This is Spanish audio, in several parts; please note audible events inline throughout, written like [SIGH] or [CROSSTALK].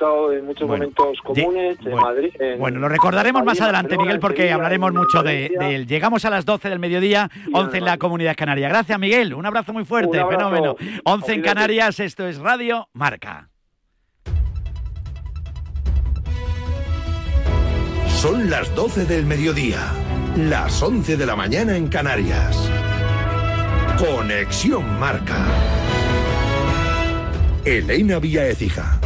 estado en muchos momentos comunes en Madrid. bueno, lo recordaremos más adelante, Miguel, porque hablaremos mucho de, él. Llegamos a las 12 del mediodía, 11 en la Comunidad Canaria. Gracias, Miguel. Un abrazo muy fuerte, fenómeno. 11 en Canarias, esto es Radio Marca. Son las 12 del mediodía, las 11 de la mañana en Canarias. Conexión Marca. Elena Vía Ecija.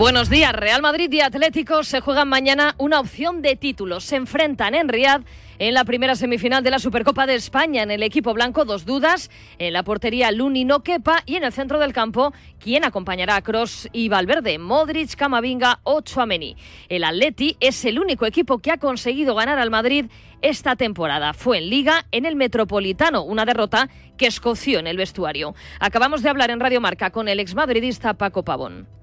Buenos días, Real Madrid y Atlético se juegan mañana una opción de títulos. Se enfrentan en Riad en la primera semifinal de la Supercopa de España. En el equipo blanco, dos dudas. En la portería, Luni no quepa. Y en el centro del campo, ¿quién acompañará a Cross y Valverde? Modric, Camavinga o Chouameni. El Atleti es el único equipo que ha conseguido ganar al Madrid esta temporada. Fue en Liga, en el Metropolitano, una derrota que escoció en el vestuario. Acabamos de hablar en Radio Marca con el exmadridista Paco Pavón.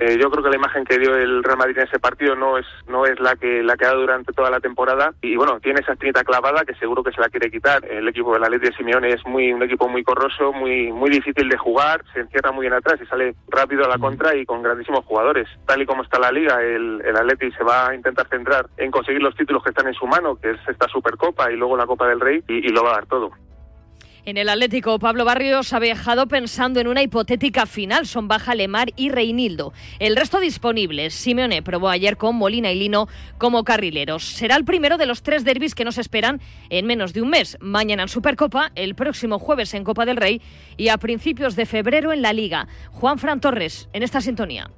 Eh, yo creo que la imagen que dio el Real Madrid en ese partido no es no es la que la que ha dado durante toda la temporada y bueno tiene esa espinita clavada que seguro que se la quiere quitar. El equipo de la Ley de Simeone es muy un equipo muy corroso, muy muy difícil de jugar, se encierra muy bien atrás y sale rápido a la contra y con grandísimos jugadores. Tal y como está la liga, el, el Atleti se va a intentar centrar en conseguir los títulos que están en su mano, que es esta Supercopa y luego la Copa del Rey y lo va a dar todo. En el Atlético, Pablo Barrios ha viajado pensando en una hipotética final. Son Baja Lemar y Reinildo. El resto disponibles. Simeone probó ayer con Molina y Lino como carrileros. Será el primero de los tres derbis que nos esperan en menos de un mes. Mañana en Supercopa, el próximo jueves en Copa del Rey y a principios de febrero en la Liga. Juan Fran Torres, en esta sintonía.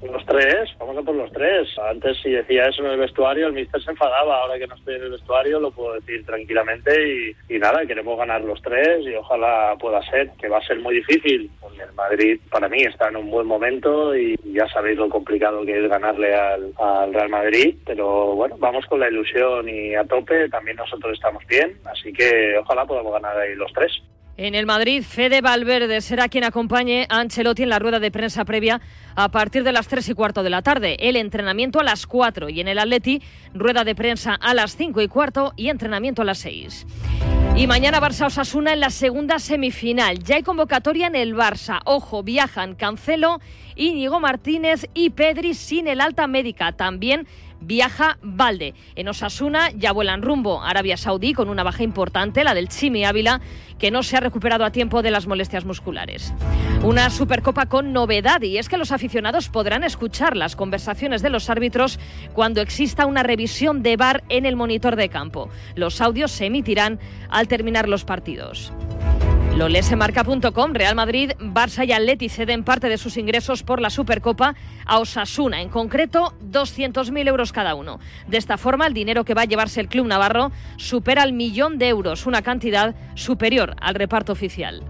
Los tres, vamos a por los tres. Antes si decía eso en el vestuario, el mister se enfadaba. Ahora que no estoy en el vestuario lo puedo decir tranquilamente y, nada, queremos ganar los tres y ojalá pueda ser, que va a ser muy difícil. El Madrid para mí está en un buen momento y ya sabéis lo complicado que es ganarle al, al Real Madrid, pero bueno, vamos con la ilusión y a tope, también nosotros estamos bien, así que ojalá podamos ganar ahí los tres. En el Madrid, Fede Valverde será quien acompañe a Ancelotti en la rueda de prensa previa a partir de las 3 y cuarto de la tarde. El entrenamiento a las 4 y en el Atleti, rueda de prensa a las 5 y cuarto y entrenamiento a las 6. Y mañana Barça Osasuna en la segunda semifinal. Ya hay convocatoria en el Barça. Ojo, viajan Cancelo, Íñigo Martínez y Pedri sin el alta médica. También viaja Valde. En Osasuna ya vuelan rumbo a Arabia Saudí con una baja importante, la del Chimi Ávila, que no se ha recuperado a tiempo de las molestias musculares. Una Supercopa con novedad y es que los aficionados podrán escuchar las conversaciones de los árbitros cuando exista una revisión de VAR en el monitor de campo. Los audios se emitirán al terminar los partidos. Lo lesemarca.com, Real Madrid, Barça y Atleti ceden parte de sus ingresos por la Supercopa a Osasuna, en concreto 200.000 euros cada uno. De esta forma, el dinero que va a llevarse el club navarro supera el millón de euros, una cantidad superior al reparto oficial.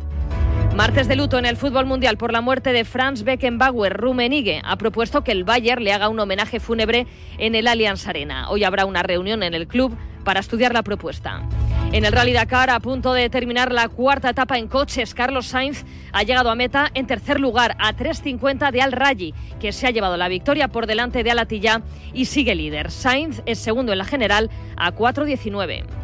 Martes de luto en el fútbol mundial por la muerte de Franz Beckenbauer. Rummenigge ha propuesto que el Bayern le haga un homenaje fúnebre en el Allianz Arena. Hoy habrá una reunión en el club para estudiar la propuesta. En el Rally Dakar, a punto de terminar la cuarta etapa en coches, Carlos Sainz ha llegado a meta en tercer lugar a 3.50 de Al Rayyi, que se ha llevado la victoria por delante de Alatilla y sigue líder. Sainz es segundo en la general a 4.19.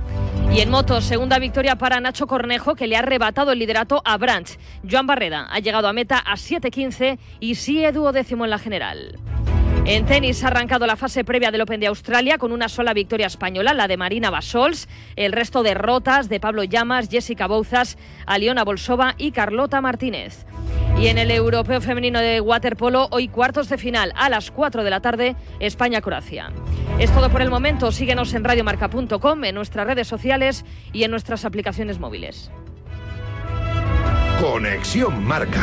Y en moto, segunda victoria para Nacho Cornejo, que le ha arrebatado el liderato a Branch. Joan Barreda ha llegado a meta a 7.15 y sí décimo en la general. En tenis ha arrancado la fase previa del Open de Australia con una sola victoria española, la de Marina Basols. El resto derrotas de Pablo Llamas, Jessica Bouzas, Aliona Bolsova y Carlota Martínez. Y en el Europeo Femenino de Waterpolo, hoy cuartos de final a las 4 de la tarde, España-Croacia. Es todo por el momento. Síguenos en radiomarca.com, en nuestras redes sociales y en nuestras aplicaciones móviles. Conexión Marca.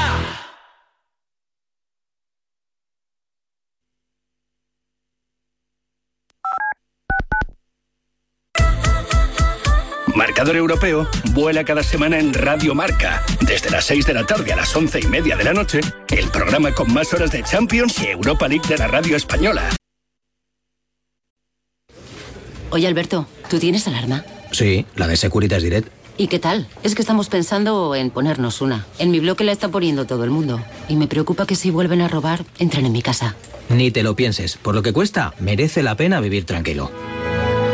Marcador Europeo vuela cada semana en Radio Marca. Desde las 6 de la tarde a las 11 y media de la noche, el programa con más horas de Champions y Europa League de la radio española. Oye, Alberto, ¿tú tienes alarma? Sí, la de Securitas Direct. ¿Y qué tal? Es que estamos pensando en ponernos una. En mi bloque la está poniendo todo el mundo. Y me preocupa que si vuelven a robar, entren en mi casa. Ni te lo pienses. Por lo que cuesta, merece la pena vivir tranquilo.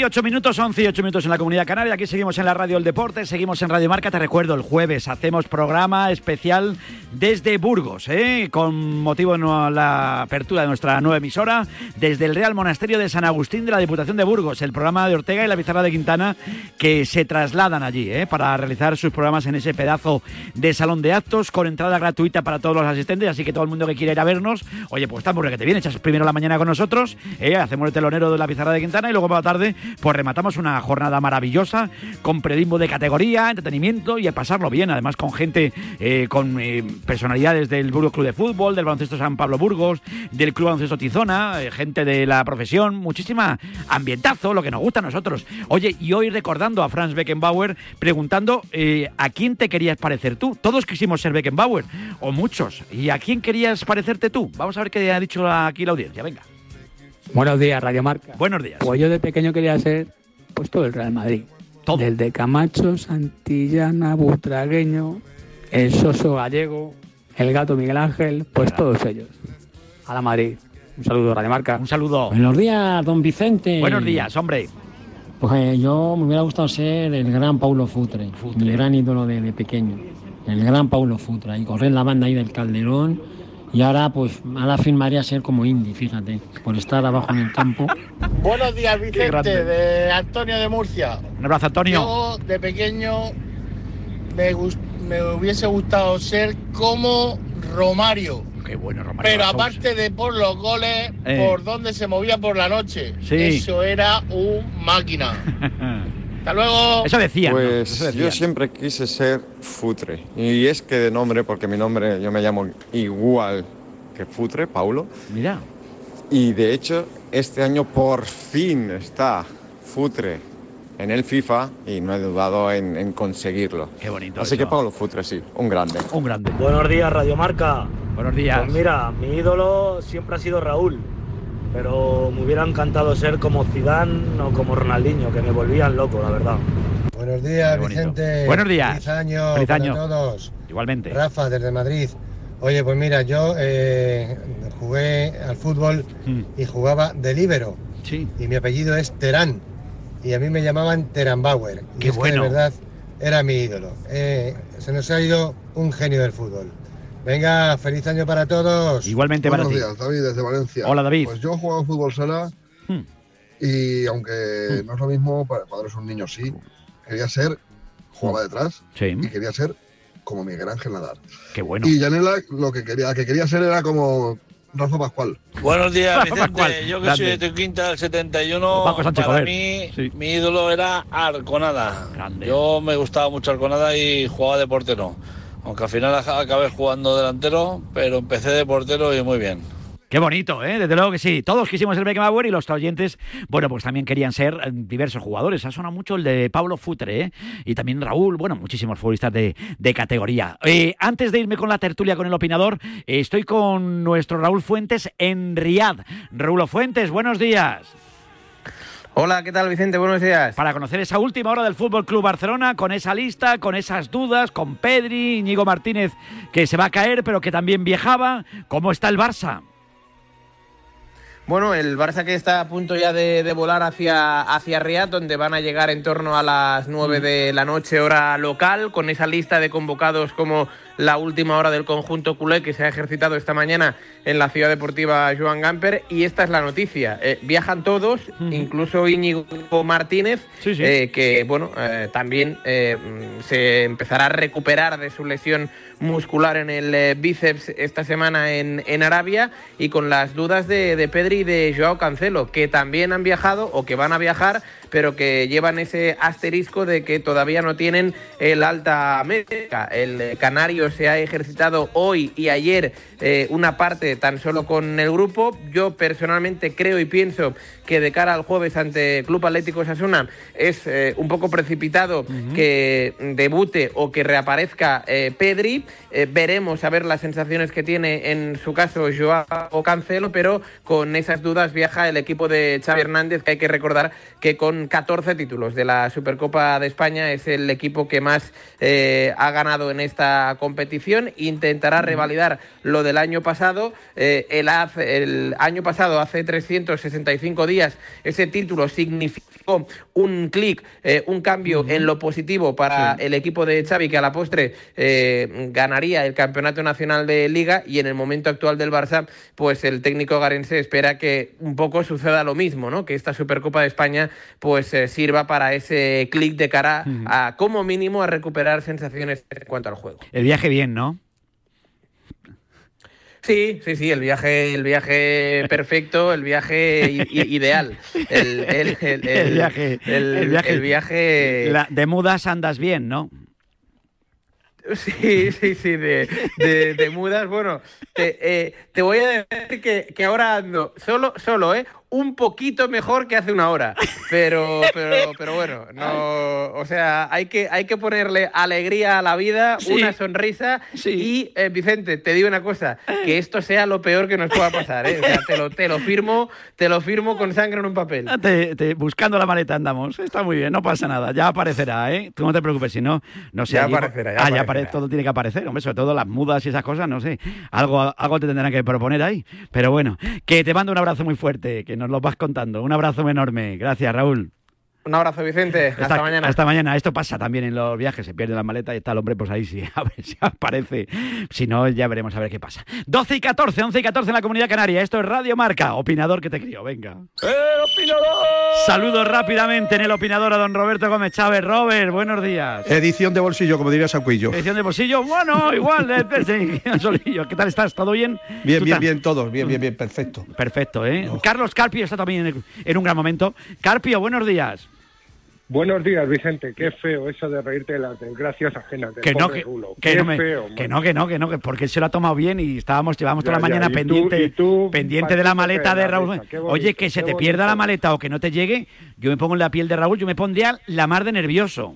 y 8 minutos, 11 y 8 minutos en la Comunidad Canaria. Aquí seguimos en la Radio El Deporte, seguimos en Radio Marca. Te recuerdo, el jueves hacemos programa especial desde Burgos, ¿eh? con motivo de la apertura de nuestra nueva emisora, desde el Real Monasterio de San Agustín de la Diputación de Burgos. El programa de Ortega y la Pizarra de Quintana que se trasladan allí ¿eh? para realizar sus programas en ese pedazo de salón de actos con entrada gratuita para todos los asistentes. Así que todo el mundo que quiera ir a vernos, oye, pues estamos que te viene, echas primero la mañana con nosotros, ¿eh? hacemos el telonero de la Pizarra de Quintana y luego por la tarde pues rematamos una jornada maravillosa con periodismo de categoría, entretenimiento y a pasarlo bien, además con gente, eh, con eh, personalidades del Burgos Club de Fútbol, del Baloncesto San Pablo Burgos, del Club Baloncesto Tizona, eh, gente de la profesión, muchísima ambientazo, lo que nos gusta a nosotros. Oye, y hoy recordando a Franz Beckenbauer, preguntando a quién te querías parecer tú. Todos quisimos ser Beckenbauer, o muchos. ¿Y a quién querías parecerte tú? Vamos a ver qué ha dicho aquí la audiencia, venga. Buenos días, Radio Marca. Buenos días. Pues yo de pequeño quería ser pues todo el Real Madrid. Todo. Del Camacho, Santillana, Butragueño, el Soso Gallego, el Gato Miguel Ángel, pues todos ellos. A la Madrid. Un saludo, Radio Marca. Un saludo. Buenos días, don Vicente. Buenos días, hombre. Pues eh, yo me hubiera gustado ser el gran Paulo Futre, Futre. mi gran ídolo de, de pequeño. El gran Paulo Futre. Y correr la banda ahí del Calderón y ahora, pues, ahora firmaría ser como Indy, fíjate, por estar abajo en el campo. Buenos días, Vicente, de Antonio de Murcia. Un abrazo, Antonio. Yo, de pequeño, me, me hubiese gustado ser como Romario. Qué bueno, Romario. Pero aparte de por los goles, Eh. por donde se movía por la noche. Sí. Eso era un máquina. [LAUGHS] Hasta luego. Eso decían. ¿no? Pues Eso yo siempre quise ser Futre. Y es que de nombre, porque mi nombre, yo me llamo igual que Futre, Paulo. Mira. Y de hecho, este año por fin está Futre en el FIFA y no he dudado en, en conseguirlo. Qué bonito. Así eso. que Paulo Futre, sí, un grande. Un grande. Buenos días, Radio Marca. Buenos días. Pues mira, mi ídolo siempre ha sido Raúl, pero me hubiera encantado ser como Zidane o como Ronaldinho, que me volvían loco, la verdad. Buenos días, Qué. Vicente. Buenos días. Feliz año, Feliz para año. todos. Igualmente. Rafa, desde Madrid. Oye, pues mira, yo eh, jugué al fútbol y jugaba de líbero. Sí. Y mi apellido es Terán. Y a mí me llamaban Terán Bauer. Y Qué es que bueno. de verdad era mi ídolo. Eh, se nos ha ido un genio del fútbol. Venga, feliz año para todos. Igualmente para Buenos ti. días, David, desde Valencia. Hola, David. Pues yo he jugado fútbol sala Hmm. y aunque no es lo mismo, para cuando eres un niño sí, quería ser, jugaba detrás Sí. y quería ser como Miguel Ángel Nadal. Qué bueno. Y Yanela lo que quería, que quería ser era como Rafa Pascual. Buenos días, Vicente. Pascual, Yo que grande. soy de tu quinta del 71, O Paco Sánchez para mí Sí. mi ídolo era Arconada. Yo me gustaba mucho Arconada y jugaba de portero. Aunque al final ac- acabé jugando delantero, pero empecé de portero y muy bien. Qué bonito, ¿eh? Desde luego que sí. Todos quisimos ser Beckenbauer y los oyentes, bueno, pues también querían ser eh, diversos jugadores. Ha sonado mucho el de Pablo Futre, ¿eh? Y también Raúl, bueno, muchísimos futbolistas de, de categoría. Eh, antes de irme con la tertulia con el opinador, eh, estoy con nuestro Raúl Fuentes en Riad. Raúl Fuentes, buenos días. Hola, ¿qué tal Vicente? Buenos días. Para conocer esa última hora del Fútbol Club Barcelona, con esa lista, con esas dudas, con Pedri, Íñigo Martínez, que se va a caer, pero que también viajaba. ¿Cómo está el Barça? Bueno, el Barça que está a punto ya de, de volar hacia, hacia Riyadh, donde van a llegar en torno a las 9 de la noche hora local, con esa lista de convocados como la última hora del conjunto culé que se ha ejercitado esta mañana en la ciudad deportiva Joan Gamper. Y esta es la noticia. Eh, viajan todos, incluso Íñigo Martínez, eh, que bueno, eh, también eh, se empezará a recuperar de su lesión muscular en el eh, bíceps esta semana en, en Arabia y con las dudas de, de Pedri de Joao Cancelo, que también han viajado o que van a viajar, pero que llevan ese asterisco de que todavía no tienen el alta médica. El eh, canario se ha ejercitado hoy y ayer eh, una parte tan solo con el grupo. Yo personalmente creo y pienso que de cara al jueves ante Club Atlético Sasuna es eh, un poco precipitado que debute o que reaparezca eh, Pedri. Veremos a ver las sensaciones que tiene en su caso Joao Cancelo, pero con esas dudas viaja el equipo de Xavi Hernández, que hay que recordar que con 14 títulos de la Supercopa de España es el equipo que más eh, ha ganado en esta competición. Intentará revalidar lo del año pasado. Eh, el, el año pasado, hace 365 días, ese título significó un clic, eh, un cambio en lo positivo para el equipo de Xavi, que a la postre eh, ganaría el Campeonato Nacional de Liga y en el momento actual del Barça, pues el técnico garense espera que un poco suceda lo mismo, ¿no? Que esta Supercopa de España pues eh, sirva para ese clic de cara a como mínimo a recuperar sensaciones en cuanto al juego. El viaje bien, ¿no? Sí, sí, sí, el viaje, el viaje perfecto, el viaje ideal. [LAUGHS] El, viaje- el- el viaje- el viaje- La- de mudas andas bien, ¿no? Sí, sí, sí, de, de- de mudas. Bueno, te, eh, te voy a decir que, que ahora ando solo, solo, ¿eh? Un poquito mejor que hace una hora. Pero, [LAUGHS] pero, pero bueno, no. O sea, hay que, hay que ponerle alegría a la vida, Sí. una sonrisa. Y, eh, Vicente, te digo una cosa: que esto sea lo peor que nos pueda pasar, ¿eh? O sea, te lo, te lo firmo, te lo firmo con sangre en un papel. Ah, Te- te- buscando la maleta andamos. Está muy bien, no pasa nada. Ya aparecerá, ¿eh? Tú no te preocupes, si no, no sé. Ya allí- aparecerá, ya ah, ya apare- todo tiene que aparecer, hombre, sobre todo las mudas y esas cosas, no sé. Algo, algo te tendrán que proponer ahí. Pero bueno, que te mando un abrazo muy fuerte, que nos lo vas contando. Un abrazo enorme. Gracias, Raúl. Un abrazo, Vicente. Hasta, mañana. Hasta mañana. Esto pasa también en los viajes. Se pierde la maleta y está el hombre, pues ahí sí, [LAUGHS] a ver si aparece. Si no, ya veremos a ver qué pasa. 12 y 14, 11 y 14 en la comunidad canaria. Esto es Radio Marca. Opinador que te crió. Venga. Saludos rápidamente en el opinador a don Roberto Gómez Chávez. Robert, buenos días. Edición de bolsillo, como diría Sacuillo. Edición de bolsillo. Bueno, igual. Solillo. ¿Qué tal estás? ¿Todo bien? Bien, ¿Tú bien, bien, todos. Bien, bien, bien, perfecto. Perfecto, ¿eh? Carlos Carpio está también en, en un gran momento. Carpio, buenos días. Buenos días, Vicente. Qué feo eso de reírte de las desgracias ajenas. del Que no, que, Rulo. que Qué no, me- feo, que no, que no, que no, que porque él se lo ha tomado bien y estábamos, llevamos toda Ya, la mañana pendiente, tú, pendiente de la maleta de Raúl. bonito, Oye, que se te bonito. pierda la maleta o que no te llegue, yo me pongo en la piel de Raúl, yo me pondría la mar de nervioso.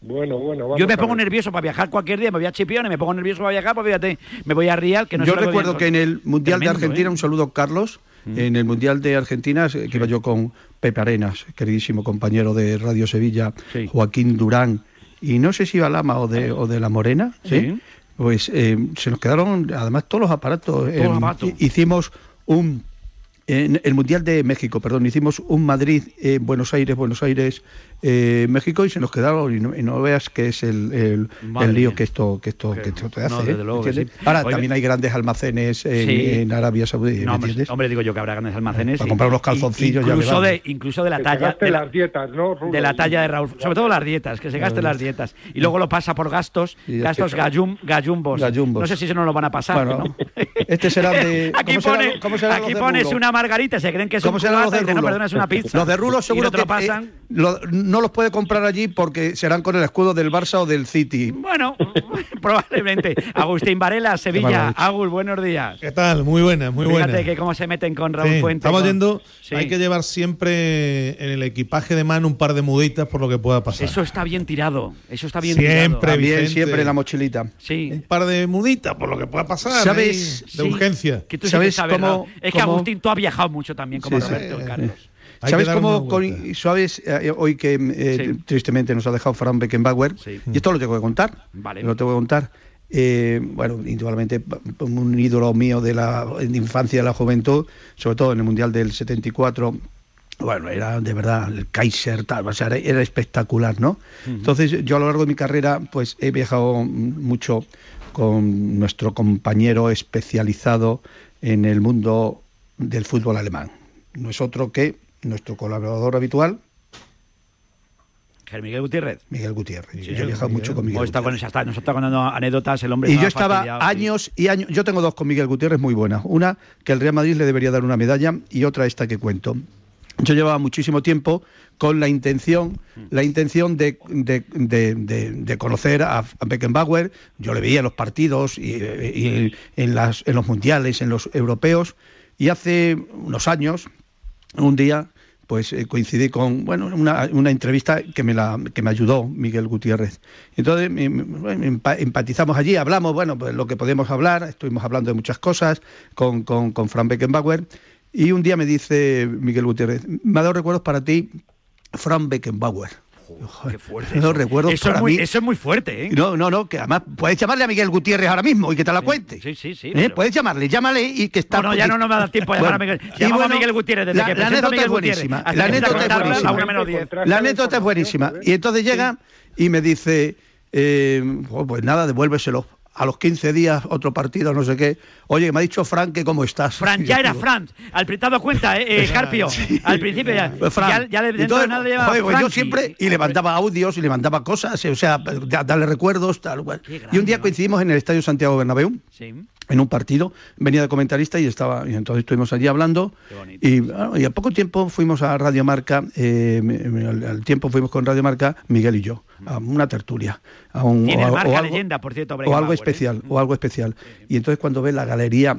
Bueno, bueno, vamos Yo me a pongo ver. nervioso para viajar cualquier día, me voy a Chipione, me pongo nervioso para viajar, pues fíjate, me voy a Rial, que no yo recuerdo bien. que en el Mundial Tremendo, de Argentina, ¿eh? un saludo Carlos, en el Mundial de Argentina, eh, que iba yo con Pepe Arenas, queridísimo compañero de Radio Sevilla, Joaquín Durán, y no sé si iba Lama o de, o de La Morena, pues eh, se nos quedaron además todos los aparatos. Todos los aparatos. hi- Hicimos un... En el Mundial de México, perdón, hicimos un Madrid, eh, Buenos Aires, Buenos Aires, eh, México y se nos quedaron y no, y no veas que es el, el, lío mía. que esto que esto, que esto te no, hace. desde ¿eh? luego. Ahora también hay grandes almacenes en, Sí. en Arabia Saudí, ¿me No, hombre, digo yo que habrá grandes almacenes. Para y- comprar unos calzoncillos ya incluso de, incluso de la Que talla. gaste de la- las dietas, ¿no, Rulo? de la talla de Raúl, sobre todo las dietas, que se gasten las dietas. Y luego lo pasa por gastos, gastos gallum, gallumbos. Gallumbos. No sé si eso no lo van a pasar. Bueno, ¿no? este será de... [LAUGHS] Aquí, ¿cómo será pone- lo- cómo serán aquí pones una margarita, se creen que es ¿Cómo un serán los cubata y de dicen, no, Rulo? perdona, es una pizza. Los de Rulo seguro no que, pasan. eh, no los puede comprar allí porque serán con el escudo del Barça o del City. Bueno, [LAUGHS] probablemente. Agustín Varela, Sevilla. Agus, buenos días. ¿Qué tal? Muy buenas, muy buenas. Fíjate que cómo se meten con Raúl Fuentes. Estamos yendo, hay que llevar siempre en el equipaje de mano un par de muditas por lo que pueda pasar. Eso está bien tirado, eso está bien siempre, tirado. siempre en la mochilita. Sí. Un par de muditas por lo que pueda pasar. ¿Sabes? De urgencia. Que tú ¿Sabes cómo, Es que Agustín, tú viajado mucho también como Roberto, Carlos. ¿Sabes cómo, sabes, eh, hoy que eh, tristemente nos ha dejado Fran Beckenbauer? Y esto lo tengo que contar. Vale. Lo tengo que contar. Eh, bueno, indudablemente un ídolo mío de la infancia de la juventud, sobre todo en el Mundial del 74, bueno, era de verdad el Kaiser, tal, o sea, era, espectacular, ¿no? Entonces, yo a lo largo de mi carrera, pues he viajado mucho con nuestro compañero especializado en el mundo del fútbol alemán. No es otro que nuestro colaborador habitual. Miguel Gutiérrez. Miguel Gutiérrez. yo he viajado mucho con Miguel. Está con, nos está contando anécdotas el hombre. Y yo estaba años y años. Yo tengo dos con Miguel Gutiérrez muy buenas. Una que el Real Madrid le debería dar una medalla y otra esta que cuento. Yo llevaba muchísimo tiempo con la intención, la intención de, de, conocer a, Beckenbauer. Yo le veía en los partidos y, en, las, en los mundiales, en los europeos. Y hace unos años, un día pues eh, coincidí con bueno una, entrevista que me la que me ayudó Miguel Gutiérrez. Entonces empatizamos allí hablamos bueno pues lo que podemos hablar estuvimos hablando de muchas cosas con, con, Beckenbauer y un día me dice Miguel Gutiérrez me ha dado recuerdos para ti Frank Beckenbauer qué fuerte. [LAUGHS] No recuerdo eso, es muy, eso es muy fuerte, ¿eh? No, no, no, que además puedes llamarle a Miguel Gutiérrez ahora mismo y que te la cuente. Sí, sí, sí. ¿Eh? Puedes llamarle, llámale y que está. No, no, ya no, no me da [LAUGHS] tiempo a llamar a Miguel. Llamamos a Miguel Gutiérrez desde la, que la anécdota es buenísima. La anécdota es buenísima. La anécdota es buenísima. Y entonces llega y me dice, eh, oh, pues nada, devuélveselo a los 15 días otro partido, no sé qué. Oye, me ha dicho Fran que cómo estás. Fran, ya era Fran. Al te has cuenta, eh, eh [LAUGHS] Carpio. Al principio ya. Pues Fran. Ya, de nada llevaba joder, pues yo siempre, y le mandaba audios y le mandaba cosas, o sea, darle recuerdos, tal cual. y un día coincidimos en el Estadio Santiago Bernabéu. Sí en un partido, venía de comentarista y estaba y entonces estuvimos allí hablando. Y, y, a poco tiempo fuimos a Radio Marca, eh, al tiempo fuimos con Radio Marca Miguel y yo a una tertulia, a un o, algo, leyenda, por cierto, o algo ¿eh? especial, o algo especial. Y entonces cuando ve la galería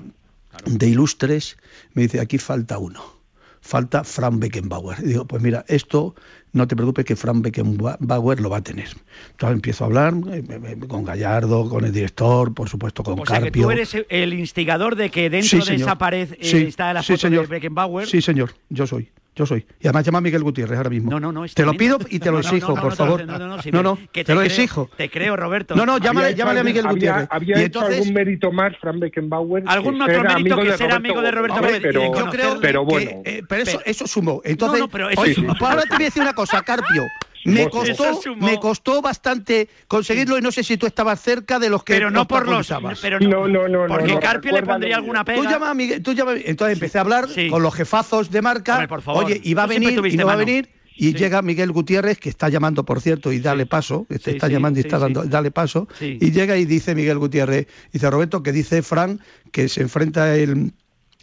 de ilustres me dice aquí falta uno falta Frank Beckenbauer. Y digo, pues mira, esto no te preocupes que Frank Beckenbauer lo va a tener. Entonces empiezo a hablar eh, eh, con Gallardo, con el director, por supuesto con o Carpio. Sea que tú eres el instigador de que dentro de esa pared eh, está la foto de Beckenbauer. Sí, señor, yo soy. Yo soy. Y además llama a Miguel Gutiérrez ahora mismo. No, no, no. Te lo pido y te lo exijo, por favor. No, no, te, lo exijo. Te creo, Roberto. No, no, llámale, llámale a Miguel Gutiérrez. ¿Había, hecho algún mérito más, Frank Beckenbauer? ¿Algún otro mérito que ser amigo de Roberto Gómez? Pero, yo creo pero bueno. Que, pero eso, eso sumó. Entonces, pero eso oye, ahora te voy a decir una cosa, Carpio. Me costó, me costó bastante conseguirlo y no sé si tú estabas cerca de los que pero no por los pero no, no, no, porque Carpio le pondría alguna pega tú llama a Miguel, tú llama, entonces empecé a hablar con los jefazos de marca. Oye y va a venir y no va a venir y llega Miguel Gutiérrez, que está llamando, por cierto, y dale paso, está llamando y está dando, dale paso, y llega y dice Miguel Gutiérrez, dice Roberto, que dice Fran que se enfrenta el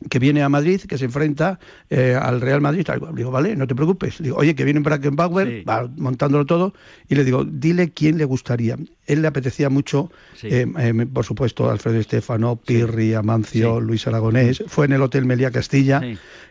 que viene a Madrid, que se enfrenta eh, al Real Madrid. Digo, vale, no te preocupes. Digo, oye, que viene Brackenbauer, va montándolo todo, y le digo, dile quién le gustaría. Él le apetecía mucho, eh, eh, por supuesto, Alfredo Estefano, Pirri, Amancio, Luis Aragonés. Fue en el Hotel Melía Castilla,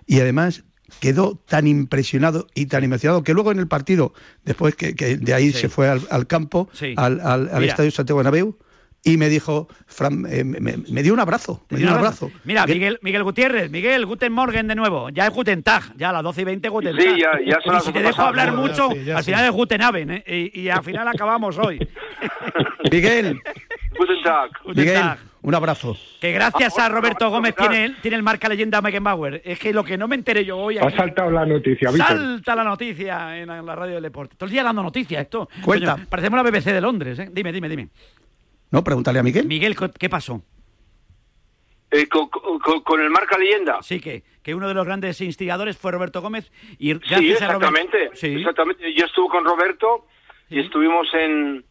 y además quedó tan impresionado y tan emocionado que luego en el partido, después que, de ahí se fue al, campo, al, al Estadio Santiago Bernabéu, y me dijo, Fran, eh, me, dio un abrazo, me dio un abrazo. Mira, Miguel, Miguel Gutiérrez, Miguel, Guten Morgen de nuevo, ya es Guten Tag, ya a las 12 y 20 Guten Tag. Sí, ya, ya y si te dejo hablar mucho, al final es Guten Abend, ¿eh? y, al final acabamos hoy. [LAUGHS] Miguel. Guten Tag. Miguel, un abrazo. Que gracias a Roberto Gómez tiene, tiene el marca leyenda Meckenbauer. Es que lo que no me enteré yo hoy. ha saltado la noticia, Salta la noticia en la radio del deporte. Todo el día dando noticias esto. Cuenta. parecemos la BBC de Londres, ¿eh? Dime, dime, dime. ¿No? Pregúntale a Miguel. Miguel, ¿qué pasó? Eh, con, el marca leyenda. Sí, que, que uno de los grandes instigadores fue Roberto Gómez. Y sí, exactamente, exactamente. Yo estuve con Roberto y estuvimos en,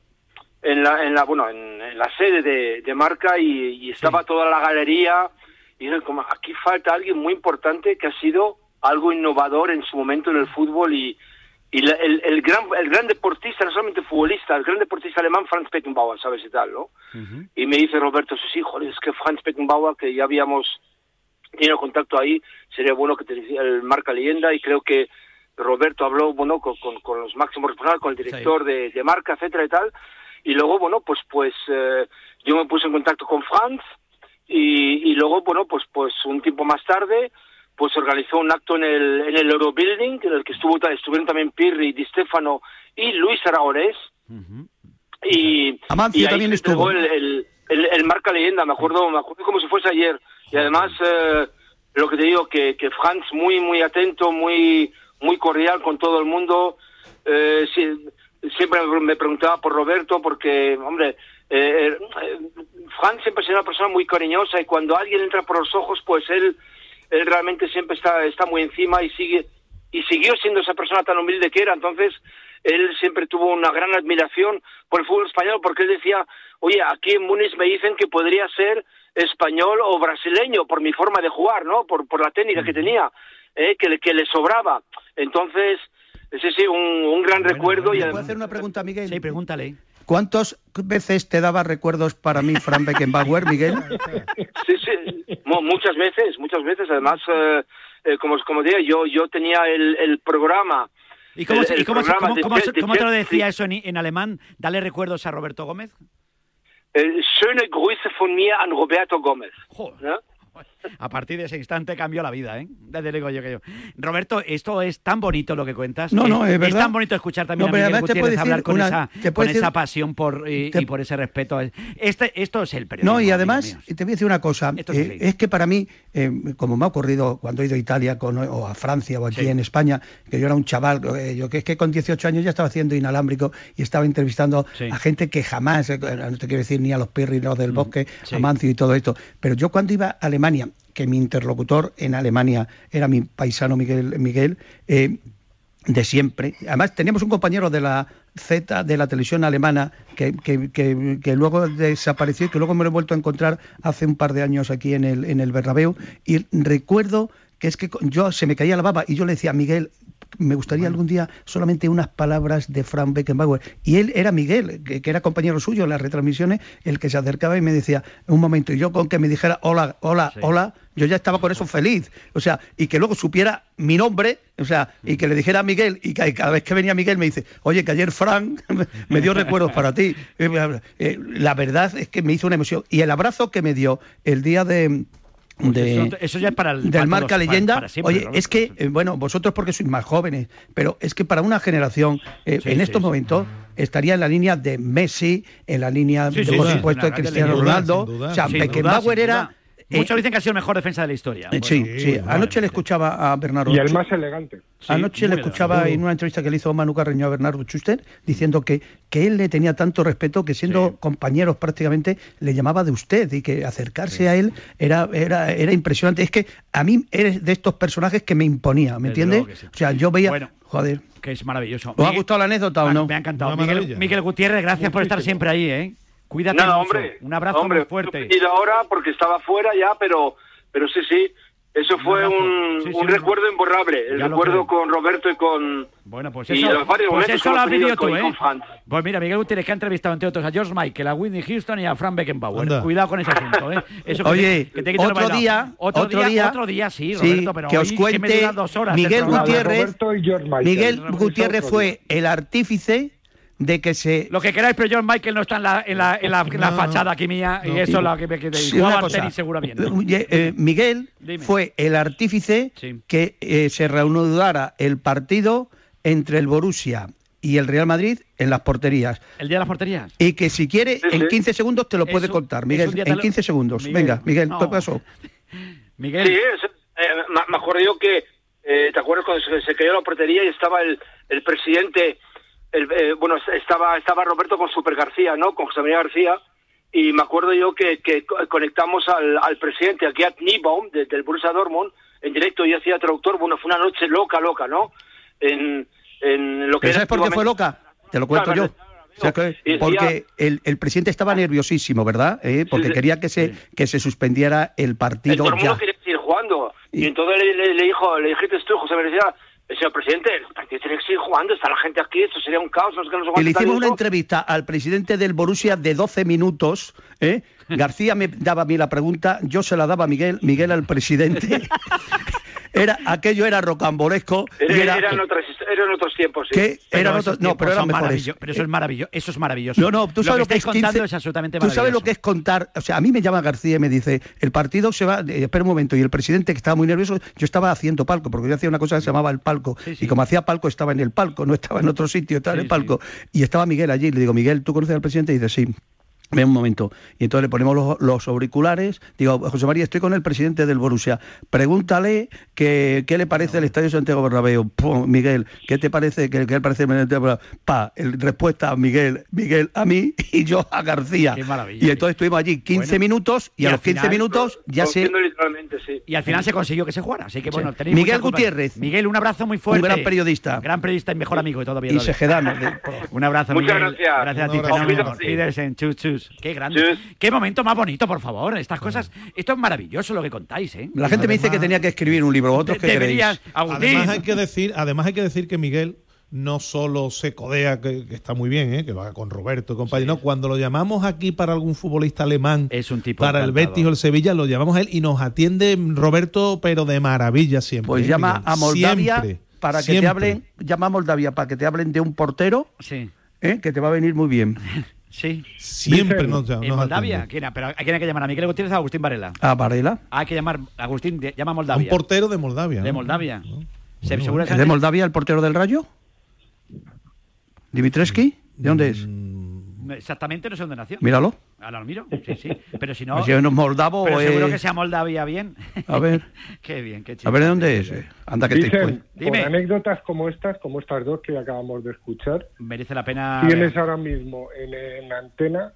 en, la, en, la, bueno, en, la sede de, marca y, estaba toda la galería. Y como, aquí falta alguien muy importante que ha sido algo innovador en su momento en el fútbol y, y el, el, gran, el gran deportista, no solamente futbolista, el gran deportista alemán, Franz Beckenbauer, ¿sabes y tal, no? Y me dice Roberto, sí, sí, joder, es que Franz Beckenbauer, que ya habíamos tenido contacto ahí, sería bueno que te el marca leyenda y creo que Roberto habló, bueno, con, con, los máximos responsables, con el director de, de, marca, etcétera y tal, y luego, bueno, pues, pues, eh, yo me puse en contacto con Franz y, y luego, bueno, pues, pues un tiempo más tarde, pues organizó un acto en el, en el Eurobuilding, en el que estuvo, estuvieron también Pirri, Di Stefano y Luis Aragonés. Y, Amancio también estuvo. El, el, el, marca leyenda, me acuerdo, me acuerdo como si fuese ayer. Y además, eh, lo que te digo, que, que Franz muy, muy atento, muy, muy cordial con todo el mundo. Eh, siempre me preguntaba por Roberto, porque, hombre, eh, eh, Franz siempre es una persona muy cariñosa y cuando alguien entra por los ojos, pues él él realmente siempre está, está muy encima y sigue y siguió siendo esa persona tan humilde que era. Entonces, él siempre tuvo una gran admiración por el fútbol español porque él decía, oye, aquí en Múnich me dicen que podría ser español o brasileño por mi forma de jugar, ¿no? Por, por la técnica que tenía, ¿eh? que, le, que le sobraba. Entonces, ese sí, un, un gran recuerdo. y ¿Puedo hacer una pregunta, Miguel? Sí, pregúntale. ¿Cuántas veces te daba recuerdos para mí Fran Beckenbauer, Miguel? Sí, sí, muchas veces, muchas veces. Además, eh, eh, como, como diría, yo, yo tenía el, el programa. ¿Y cómo, cómo, te lo decía eso en, alemán? Dale recuerdos a Roberto Gómez. Eh, schöne Grüße von mir an Roberto Gómez. Joder. [LAUGHS] A partir de ese instante cambió la vida, ¿eh? Desde luego yo que yo. Roberto, esto es tan bonito lo que cuentas. No, no, es, verdad. tan bonito escuchar también a Miguel Gutiérrez hablar con, esa, con esa pasión por, y, por ese respeto. Este, esto es el periodismo. No, y además, te voy a decir una cosa. Eh, es que para mí, eh, como me ha ocurrido cuando he ido a Italia con, o a Francia o aquí en España, que yo era un chaval, eh, yo que es que con 18 años ya estaba haciendo inalámbrico y estaba entrevistando a gente que jamás, no te quiero decir ni a los Pirri, los del Bosque, a Mancio y todo esto. Pero yo cuando iba a Alemania que mi interlocutor en Alemania era mi paisano Miguel, Miguel eh, de siempre. Además, teníamos un compañero de la Z, de la televisión alemana, que, que, luego desapareció y que luego me lo he vuelto a encontrar hace un par de años aquí en el, en el Bernabéu. Y recuerdo que es que yo se me caía la baba y yo le decía a Miguel, me gustaría algún día solamente unas palabras de Frank Beckenbauer. Y él era Miguel, que, era compañero suyo en las retransmisiones, el que se acercaba y me decía, un momento, y yo con que me dijera hola, hola, hola, yo ya estaba con eso feliz. O sea, y que luego supiera mi nombre, o sea, y que le dijera a Miguel, y que cada vez que venía Miguel me dice, oye, que ayer Frank [LAUGHS] me dio recuerdos para ti. [LAUGHS] Eh, eh, la verdad es que me hizo una emoción. Y el abrazo que me dio el día de pues eso, ya es para el, del marca leyenda. Oye, es que, eh, bueno, vosotros porque sois más jóvenes, pero es que para una generación, eh, en estos momentos, estaría en la línea de Messi, en la línea, de, por supuesto, de Cristiano Ronaldo. o sea, Beckenbauer era Muchos dicen que ha sido el mejor defensa de la historia. Eh, sí, sí. Anoche le escuchaba a Bernardo. Y el más elegante. Anoche le escuchaba en una entrevista que le hizo Manu Carreño a Bernardo Schuster diciendo que, que él le tenía tanto respeto que siendo compañeros prácticamente le llamaba de usted y que acercarse a él era, era, era impresionante. Es que a mí eres de estos personajes que me imponía, ¿me entiendes? O sea, yo veía... joder. Que es maravilloso. ¿Os ha gustado la anécdota o no? Me ha encantado. Miguel, Miguel, Gutiérrez, gracias por estar siempre ahí, ¿eh? Cuídate hombre, Un abrazo hombre, muy fuerte. Y ahora porque estaba fuera ya, pero, pero sí, sí. Eso fue un, un recuerdo imborrable, el recuerdo con Roberto y con... Bueno, pues eso, pues eso lo has vivido tú, ¿eh? Pues mira, Miguel Gutiérrez que ha entrevistado entre otros a George Michael, a Whitney Houston y a Frank Beckenbauer. Cuidado con ese asunto, ¿eh? Eso Oye, que te otro, día, otro, día, otro día, sí, Roberto, pero que os cuente dos horas Miguel Gutiérrez, Miguel Gutiérrez fue el artífice de que se... Lo que queráis, pero John Michael no está en la, en la, en la, la fachada aquí mía y eso es lo que me quedé. Sí, seguramente. Eh, eh, Miguel fue el artífice que eh, se reanudara el partido entre el Borussia y el Real Madrid en las porterías. ¿El día de las porterías? Y que si quiere, en 15 segundos te lo puede contar, Miguel. En 15 segundos. Venga, Miguel, ¿qué pasó? [LAUGHS] Miguel. Sí, me acuerdo yo que, ¿te acuerdas cuando se, se, cayó la portería y estaba el, el presidente eh, bueno, estaba, estaba Roberto con Super García, ¿no? Con José María García, y me acuerdo yo que, que conectamos al, al presidente, aquí a Kniebaum, del Borussia Dortmund, en directo, y hacía traductor, bueno, fue una noche loca, loca, ¿no? En, en lo que ¿Sabes por qué fue loca? Te lo cuento yo. porque el, el, presidente estaba nerviosísimo, ¿verdad? Eh, porque quería que se que se suspendiera el partido el ya. quería seguir jugando. Y, entonces le, le, dijo, le dijiste tú, José María, señor presidente, el partido tiene que seguir jugando, está la gente aquí, esto sería un caos. No sé y le hicimos una entrevista al presidente del Borussia de 12 minutos, ¿eh? [LAUGHS] García me daba a mí la pregunta, yo se la daba a Miguel, Miguel al presidente. [LAUGHS] era aquello era rocambolesco. Era, eran, otros tiempos, sí. eran otros, no, pero eran mejores. Pero eso es maravilloso, eso es maravilloso. No, no, tú sabes lo que, es contando es absolutamente maravilloso. Tú sabes lo que es contar, o sea, a mí me llama García y me dice, el partido se va, eh, espera un momento, y el presidente que estaba muy nervioso, yo estaba haciendo palco, porque yo hacía una cosa que se llamaba el palco, y como hacía palco estaba en el palco, no estaba en otro sitio, estaba en el palco, y estaba Miguel allí, le digo, Miguel, ¿tú conoces al presidente? Y dice, sí. Ven un momento. Y entonces le ponemos los, auriculares. Digo, José María, estoy con el presidente del Borussia. Pregúntale que, qué le parece el Estadio Santiago Bernabéu. Miguel, ¿qué te parece? ¿Qué, le parece el Pa, el, respuesta a Miguel, Miguel a mí [LAUGHS] y yo a García. Qué y entonces estuvimos allí 15 minutos y, a los 15 minutos ya se... Y al final se consiguió que se jugara. Así que bueno, tenéis Miguel Gutiérrez. Miguel, un abrazo muy fuerte. Un gran periodista. Gran periodista y mejor amigo de todo Y Sejedano. [LAUGHS] un abrazo, Muchas Miguel. gracias. Gracias a ti, Qué grande. Qué momento más bonito, por favor. Estas cosas. Esto es maravilloso lo que contáis, ¿eh? La gente me dice que tenía que escribir un libro. ¿Otros que Además hay que decir, además hay que decir que Miguel no solo se codea, que, está muy bien, ¿eh? que lo haga con Roberto y compañero. cuando lo llamamos aquí para algún futbolista alemán, es un tipo para el Betis o el Sevilla, lo llamamos a él y nos atiende Roberto, pero de maravilla siempre. Pues ¿eh, llama a Moldavia para que te hablen, llama a Moldavia para que te hablen de un portero, sí. ¿eh? que te va a venir muy bien. [LAUGHS] Sí. Siempre nos, ¿En Moldavia? ¿Quién, pero ¿A quién hay que llamar? ¿A Miguel Gutiérrez o a Agustín Varela? ¿A Varela? hay que llamar. Agustín, llama a Moldavia. Un portero de Moldavia. De Moldavia. ¿Es de Moldavia el portero del Rayo? ¿Dimitrescu? ¿De dónde es? Mm, exactamente no sé dónde nació. Míralo. Ahora lo miro, sí, sí. [LAUGHS] Pero si no. Si es moldavo pero seguro que sea Moldavia bien. A ver. [LAUGHS] qué bien, qué chido. A ver de dónde es. Anda que Dicen, te Dime. anécdotas como estas, como estas dos que acabamos de escuchar. Merece la pena. Tienes ahora mismo en, en antena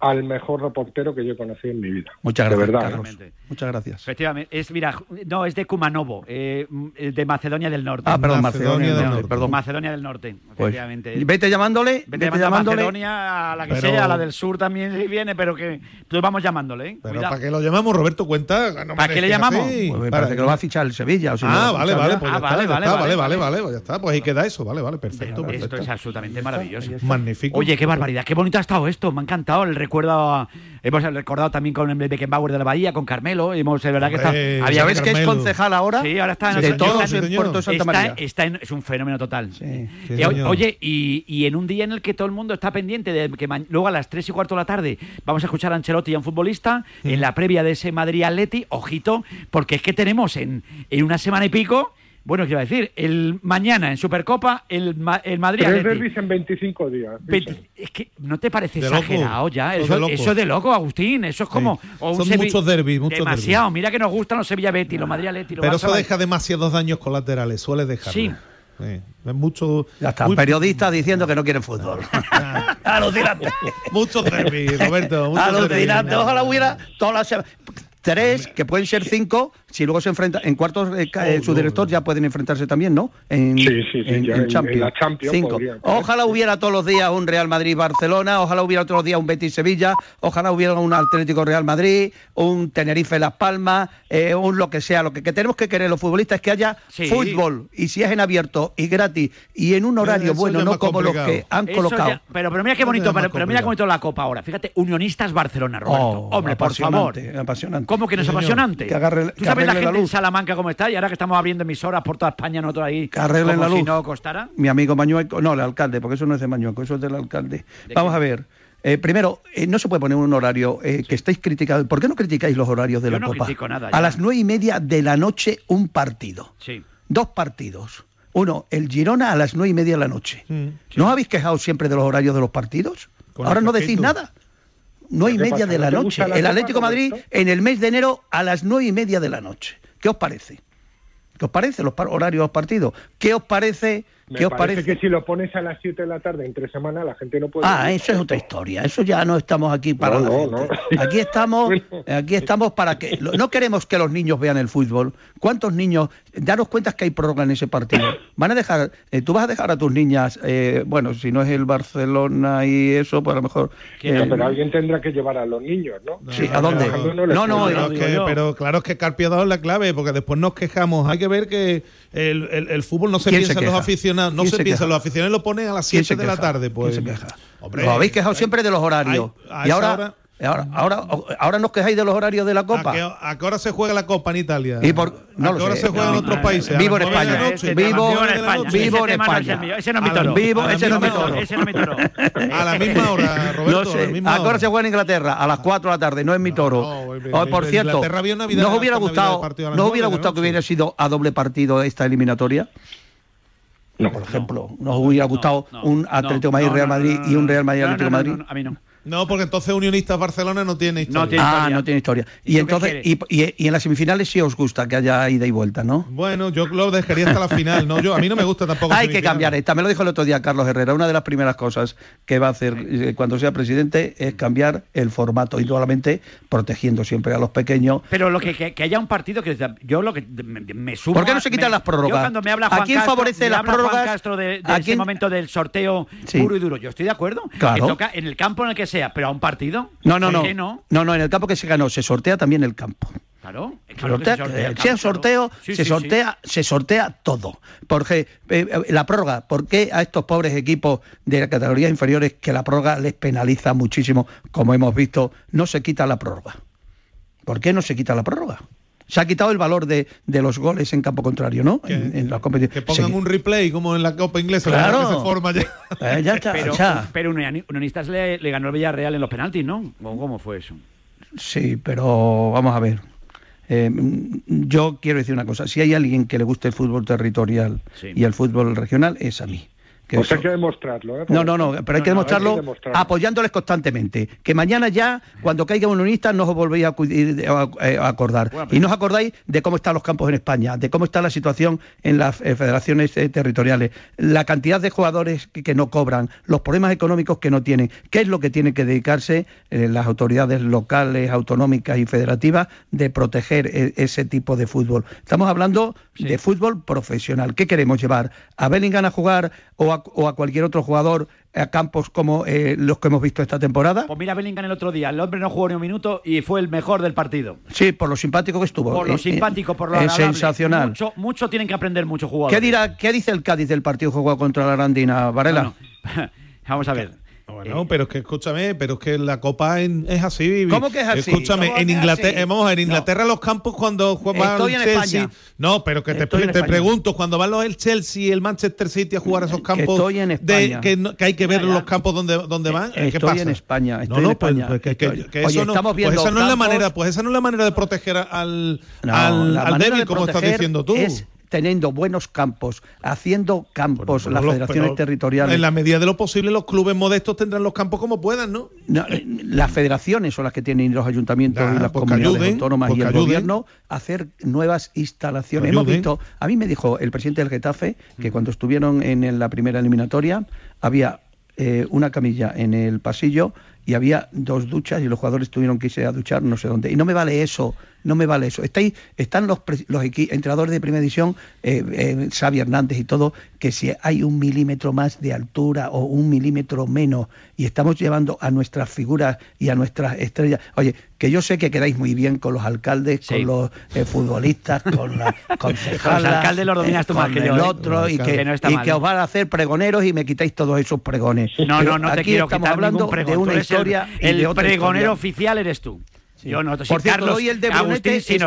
al mejor reportero que yo conocí en mi vida. Muchas gracias, de verdad. Muchas gracias. Efectivamente. Es, mira, no, es de Kumanovo, eh, de Macedonia del Norte. Ah, perdón, Macedonia, del Norte. Perdón. Macedonia del Norte, pues, efectivamente. vete llamándole, vete, llamándole. A Macedonia, a la que sea, a la del sur también viene, pero que pues vamos llamándole. ¿eh? Pero ¿para qué lo llamamos, Roberto? Cuenta. ¿Para qué le llamamos? Pues para que lo va a fichar el Sevilla. ah, vale, vale, pues ah, vale, vale, vale, vale, vale, pues ya está, pues ahí queda eso, vale, vale, perfecto. Esto es absolutamente maravilloso. Magnífico. Oye, qué barbaridad, qué bonito ha estado esto, me ha encantado el Hemos recordado también con el Beckenbauer de la Bahía, con Carmelo. Hemos, de verdad que está. Había, ¿Sabes que es concejal ahora? Sí, ahora está en De todos en Puerto Santa María. Está, es un fenómeno total. oye, y, y, en un día en el que todo el mundo está pendiente de que luego a las 3 y cuarto de la tarde vamos a escuchar a Ancelotti y a un futbolista en la previa de ese Madrid-Atleti, ojito, porque es que tenemos en, en una semana y pico bueno, ¿qué iba a decir? El mañana en Supercopa, el, el Madrid. Tres derbis en 25 días. es que no te parece exagerado ya. Eso, de eso, de loco, Agustín. Eso es como. Son muchos derbis, muchos Demasiado. Mira que nos gustan los Sevilla Betty, los Madrid Atleti. Pero eso deja demasiados daños colaterales. Suele dejar. Sí. Es mucho. Ya están periodistas diciendo que no quieren fútbol. [LAUGHS] Alucinante. Muchos derbis, Roberto. Alucinante. Ojalá hubiera todas las tres, que pueden ser cinco, si luego se enfrenta en cuartos, eh, eh, su director ya pueden enfrentarse también, ¿no? En, sí, sí, en, Champions. Cinco. Ojalá hubiera todos los días un Real Madrid-Barcelona, ojalá hubiera todos los días un Betis-Sevilla, ojalá hubiera un Atlético Real Madrid, un Tenerife-Las Palmas, eh, un lo que sea. Lo que, tenemos que querer los futbolistas es que haya fútbol, y si es en abierto y gratis, y en un horario bueno, no como los que han colocado. pero, pero mira qué bonito, pero, mira qué bonito la Copa ahora. Fíjate, Unionistas Barcelona, Roberto. Oh, Hombre, por favor. Apasionante. ¿Cómo que no es apasionante? Que agarre, ¿Tú sabes la gente en Salamanca cómo está? Y ahora que estamos abriendo emisoras por toda España, nosotros ahí. Que arreglen la luz. si no costara. Mi amigo Mañueco, no, el alcalde, porque eso no es de Mañueco, eso es del alcalde. Vamos a ver. Eh, primero, eh, no se puede poner un horario eh, que estéis criticando. ¿Por qué no criticáis los horarios de Yo la no Copa? Nada, a las nueve y media de la noche, un partido. Sí. Dos partidos. Uno, el Girona a las nueve y media de la noche. Mm, ¿No os habéis quejado siempre de los horarios de los partidos? Ahora no decís nada nueve y media de la noche. El Atlético Madrid en el mes de enero a las nueve y media de la noche. ¿Qué os parece? ¿Qué os parece los horarios de los partidos? ¿Qué os parece ¿Qué os parece? que si lo pones a las 7 de la tarde entre semana la gente no puede. Ah, eso es otra historia. Eso ya no estamos aquí para. No, no, Aquí estamos, [LAUGHS] aquí estamos para que. No queremos que los niños vean el fútbol. ¿Cuántos niños? Daros cuenta que hay prórroga en ese partido. Van a dejar. Eh, tú vas a dejar a tus niñas. Eh, bueno, si no es el Barcelona y eso, pues a lo mejor. Eh, pero alguien tendrá que llevar a los niños, ¿no? Sí, ¿a dónde? No, no, pero, claro es que Carpio ha dado la clave, porque después nos quejamos. Hay que ver que el, el, fútbol no se piensa en los aficionados, no se, piensa, los aficionados lo ponen a las 7 de la tarde. Pues, se queja? Lo habéis quejado siempre de los horarios. y ahora, Ahora, ahora, ahora nos quejáis de los horarios de la Copa. ¿A qué, hora se juega la Copa en Italia? ¿Y por, no ¿A qué hora se juega en otros países? Vivo en España. Vivo en España. Vivo en España. Ese no es mi toro. Vivo, ese no es mi toro. Ese no es mi toro. [LAUGHS] A la misma hora, Roberto. ¿A qué hora se juega en Inglaterra? A las 4 de la tarde. No es mi toro. Oh, por cierto, ¿nos hubiera gustado, ¿nos hubiera gustado que hubiera sido a doble partido esta eliminatoria? No, por ejemplo, nos hubiera gustado un Atlético Madrid-Real Madrid y un Real Madrid-Atlético Madrid. A mí no. No, porque entonces Unionistas Barcelona no tiene historia. No tiene historia. Ah, no tiene historia. Y entonces, y, y, en las semifinales sí os gusta que haya ida y vuelta, ¿no? Bueno, yo lo dejaría hasta la final, ¿no? Yo, a mí no me gusta tampoco. Hay que cambiar esta. Me lo dijo el otro día Carlos Herrera. Una de las primeras cosas que va a hacer eh, cuando sea presidente es cambiar el formato, y solamente protegiendo siempre a los pequeños. Pero lo que, que, haya un partido que yo lo que me, sumo. ¿Por qué no se quitan las prórrogas? Yo cuando me habla Juan ¿A quién Castro, favorece las prórrogas? Castro de, ese momento del sorteo puro y duro. Yo estoy de acuerdo. Claro. Que toca en el campo en el que sea, pero a un partido no, no, no. no. No, en el campo que se ganó, se sortea también el campo. Claro, claro se sortea, sorteo, se sortea, se sortea todo. Porque eh, eh, la prórroga, ¿por qué a estos pobres equipos de categorías inferiores que la prórroga les penaliza muchísimo, como hemos visto, no se quita la prórroga? ¿Por qué no se quita la prórroga? Se ha quitado el valor de, los goles en campo contrario, ¿no? En, la competición. Que pongan un replay como en la Copa Inglesa, claro. que se forma ya. [LAUGHS] Eh, ya pero, ya. pero Unionistas le, le, ganó el Villarreal en los penaltis, ¿no? ¿Cómo fue eso? Sí, pero vamos a ver. Eh, yo quiero decir una cosa, si hay alguien que le guste el fútbol territorial y el fútbol regional, es a mí. Pues hay que demostrarlo. ¿eh? No, no, no, pero hay, que, demostrarlo apoyándoles constantemente. Que mañana ya, cuando caiga un unionista, no os volvéis a, eh, acordar. y no os acordáis de cómo están los campos en España, de cómo está la situación en las eh, federaciones eh, territoriales, la cantidad de jugadores que, no cobran, los problemas económicos que no tienen. ¿Qué es lo que tienen que dedicarse las autoridades locales, autonómicas y federativas de proteger ese tipo de fútbol? Estamos hablando de fútbol profesional. ¿Qué queremos llevar? ¿A Bellingham a jugar o a, cualquier otro jugador a campos como eh, los que hemos visto esta temporada? Pues mira Bellingham el otro día, el hombre no jugó ni un minuto y fue el mejor del partido. Sí, por lo simpático que estuvo. Por lo eh, simpático, por lo Es sensacional. Mucho, mucho tienen que aprender muchos jugadores. ¿Qué, dirá, ¿Qué dice el Cádiz del partido jugó contra la Arandina, Varela? [LAUGHS] Vamos a ver. Bueno, pero es que escúchame, pero es que la Copa es así. ¿Cómo que es así? Escúchame, en Inglaterra, vamos, en Inglaterra los campos cuando juegan el Chelsea. No, pero que te, te pregunto, cuando van los el Chelsea y el Manchester City a jugar esos campos, estoy en España. De, que, hay que ver los campos donde, donde van. ¿Qué estoy en España. Estoy no, no, pues, pues que, eso no, pues esa no es la manera, pues esa no es la manera de proteger al, al, al débil, como estás diciendo tú teniendo buenos campos, haciendo campos, las federaciones territoriales. En la medida de lo posible, los clubes modestos tendrán los campos como puedan, ¿no? Eh, las federaciones son las que tienen los ayuntamientos y las comunidades autónomas y el gobierno hacer nuevas instalaciones. Hemos visto, a mí me dijo el presidente del Getafe que mm. cuando estuvieron en la primera eliminatoria había eh, una camilla en el pasillo y había dos duchas y los jugadores tuvieron que irse a duchar no sé dónde. Y no me vale eso, no me vale eso. Está están los, los entrenadores de primera edición, eh, eh, Xavi Hernández y todo, que si hay un milímetro más de altura o un milímetro menos y estamos llevando a nuestras figuras y a nuestras estrellas. Oye, que yo sé que quedáis muy bien con los alcaldes, con los eh, futbolistas, con la [LAUGHS] concejalas, los alcaldes los dominas tú más que yo, el otro y, que, y que os van a hacer pregoneros y me quitáis todos esos pregones. No, no, no te quiero estamos hablando de una historia el, el pregonero oficial eres tú. Yo no, Por cierto, hoy el de Brunete este